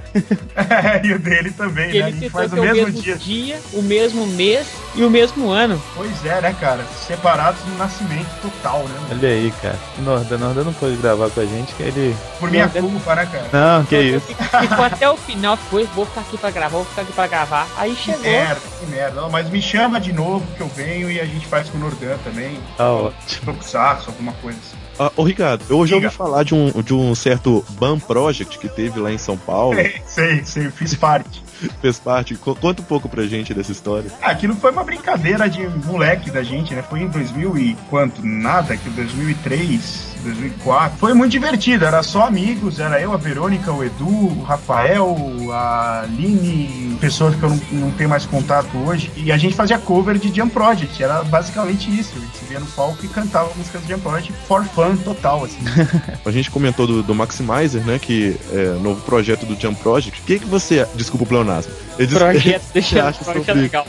e o dele também, que né? A ele gente faz o mesmo mesmo dia. dia, o mesmo mês e o mesmo ano. Pois é, né, cara? Separados no nascimento total, né? Mano? Olha aí, cara. O Nordan, Nordan não pôde gravar com a gente, que ele. Por minha Não, culpa, né, cara? Não, que isso. Ficou até o final, foi, vou ficar aqui pra gravar, vou ficar aqui pra gravar. Aí Que chegou. merda, que merda. Mas me chama de novo que eu venho e a gente faz com o Nordan também. Tá ótimo. Tokusatsu, alguma coisa assim. Ah, ô Ricardo, eu já ouvi Diga. falar de um, de um certo BAM Project que teve lá em São Paulo, sei, sei, fiz parte. fez parte. Co- Conta um pouco pra gente dessa história. Ah, aquilo foi uma brincadeira de moleque da gente, né? Foi em 2000 e quanto? Nada, que 2003, 2004. Foi muito divertido, era só amigos, era eu, a Verônica, o Edu, o Rafael, a Aline, pessoas que eu não, não tenho mais contato hoje. E a gente fazia cover de Jump Project, era basicamente isso. A gente se via no palco e cantava músicas de Jump Project for fun total, assim. A gente comentou do, do Maximizer, né? Que é o novo projeto do Jump Project. O que, que você. Desculpa o pleonasmo. Eu dis- Projeto, deixa acha projeto sobre, legal.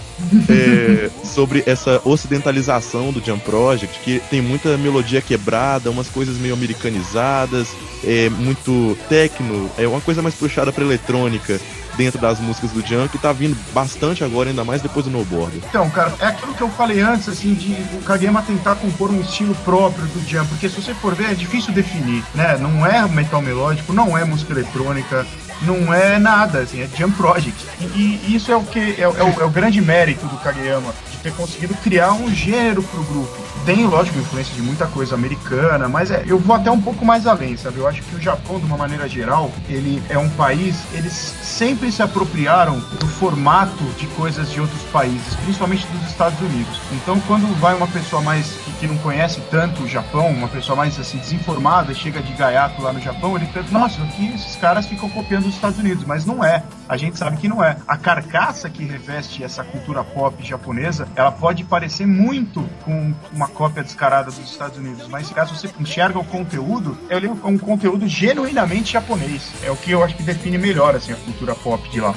é, sobre essa ocidentalização do Jump Project, que tem muita melodia quebrada, umas coisas meio americanizadas, é muito techno, é uma coisa mais puxada pra eletrônica dentro das músicas do que tá vindo bastante agora, ainda mais depois do Snowboard. Então, cara, é aquilo que eu falei antes, assim, de o Kageyama tentar compor um estilo próprio do Jump, porque se você for ver, é difícil definir, né? Não é metal melódico, não é música eletrônica, não é nada, assim, é Jump Project. E, e isso é o que é, é o, é o grande mérito do Kageyama, de ter conseguido criar um gênero pro grupo. Tem, lógico, influência de muita coisa americana, mas é, eu vou até um pouco mais além, sabe? Eu acho que o Japão, de uma maneira geral, ele é um país, eles sempre se apropriaram do formato de coisas de outros países, principalmente dos Estados Unidos. Então, quando vai uma pessoa mais que, que não conhece tanto o Japão, uma pessoa mais assim desinformada, chega de gaiato lá no Japão, ele pensa, nossa, aqui esses caras ficam copiando os Estados Unidos, mas não é. A gente sabe que não é. A carcaça que reveste essa cultura pop japonesa, ela pode parecer muito com uma cópia descarada dos Estados Unidos, mas caso você enxerga o conteúdo, é um conteúdo genuinamente japonês. É o que eu acho que define melhor assim a cultura pop de lá.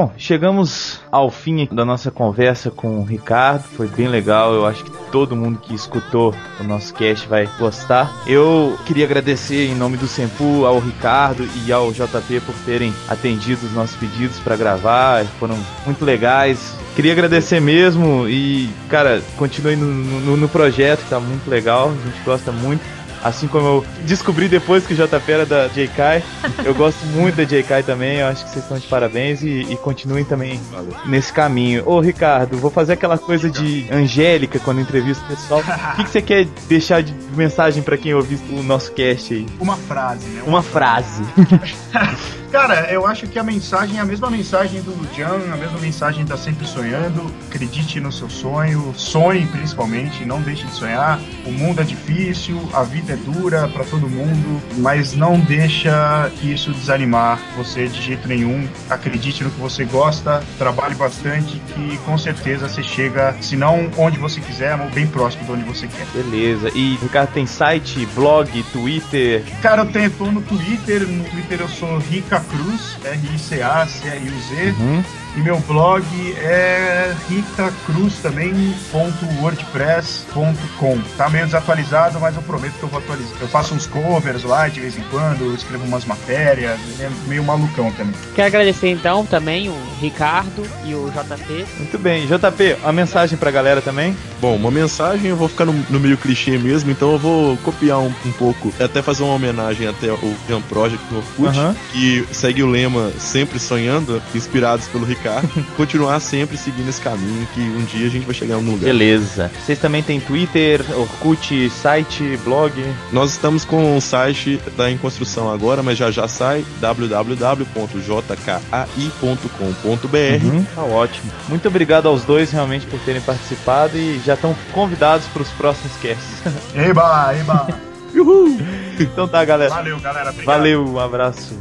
Bom, chegamos ao fim da nossa conversa com o Ricardo. Foi bem legal. Eu acho que todo mundo que escutou o nosso cast vai gostar. Eu queria agradecer em nome do Sempu ao Ricardo e ao JP por terem atendido os nossos pedidos para gravar. Foram muito legais. Queria agradecer mesmo e, cara, continue no, no- no projeto, que tá muito legal. A gente gosta muito. Assim como eu descobri depois que o JP era da JK. Eu gosto muito da JK também, eu acho que vocês estão de parabéns e, e continuem também Valeu. nesse caminho. Ô Ricardo, vou fazer aquela coisa de Angélica quando entrevisto o pessoal. O que, que você quer deixar de mensagem pra quem ouviu o nosso cast aí? Uma frase, né? Uma frase. Cara, eu acho que a mensagem é a mesma mensagem do Lujan, a mesma mensagem tá sempre sonhando. Acredite no seu sonho, sonhe principalmente, não deixe de sonhar. O mundo é difícil, a vida é dura para todo mundo, mas não deixa isso desanimar você de jeito nenhum. Acredite no que você gosta, trabalhe bastante que com certeza você chega, se não onde você quiser, mas bem próximo de onde você quer. Beleza. E Ricardo tem site, blog, Twitter. Cara, eu tenho, tô no Twitter, no Twitter eu sou Rica Cruz, R-I-C-A-C-R-U-Z. Uhum. E meu blog é ritacruz também, ponto wordpress.com. Tá meio desatualizado, mas eu prometo que eu vou atualizar. Eu faço uns covers lá de vez em quando, eu escrevo umas matérias, é meio malucão também. Quero agradecer então também o Ricardo e o JP. Muito bem. JP, a mensagem pra galera também? Bom, uma mensagem eu vou ficar no, no meio clichê mesmo, então eu vou copiar um, um pouco, até fazer uma homenagem até ao Jam Project no Orkut, que segue o lema Sempre Sonhando, inspirados pelo Ricardo, continuar sempre seguindo esse caminho, que um dia a gente vai chegar em algum lugar. Beleza. Vocês também têm Twitter, Orkut, site, blog? Nós estamos com o site, tá em construção agora, mas já já sai, www.jkai.com.br. Uhum, tá ótimo. Muito obrigado aos dois realmente por terem participado e já estão convidados para os próximos casts. Eba, eba. então tá, galera. Valeu, galera. Obrigado. Valeu, um abraço.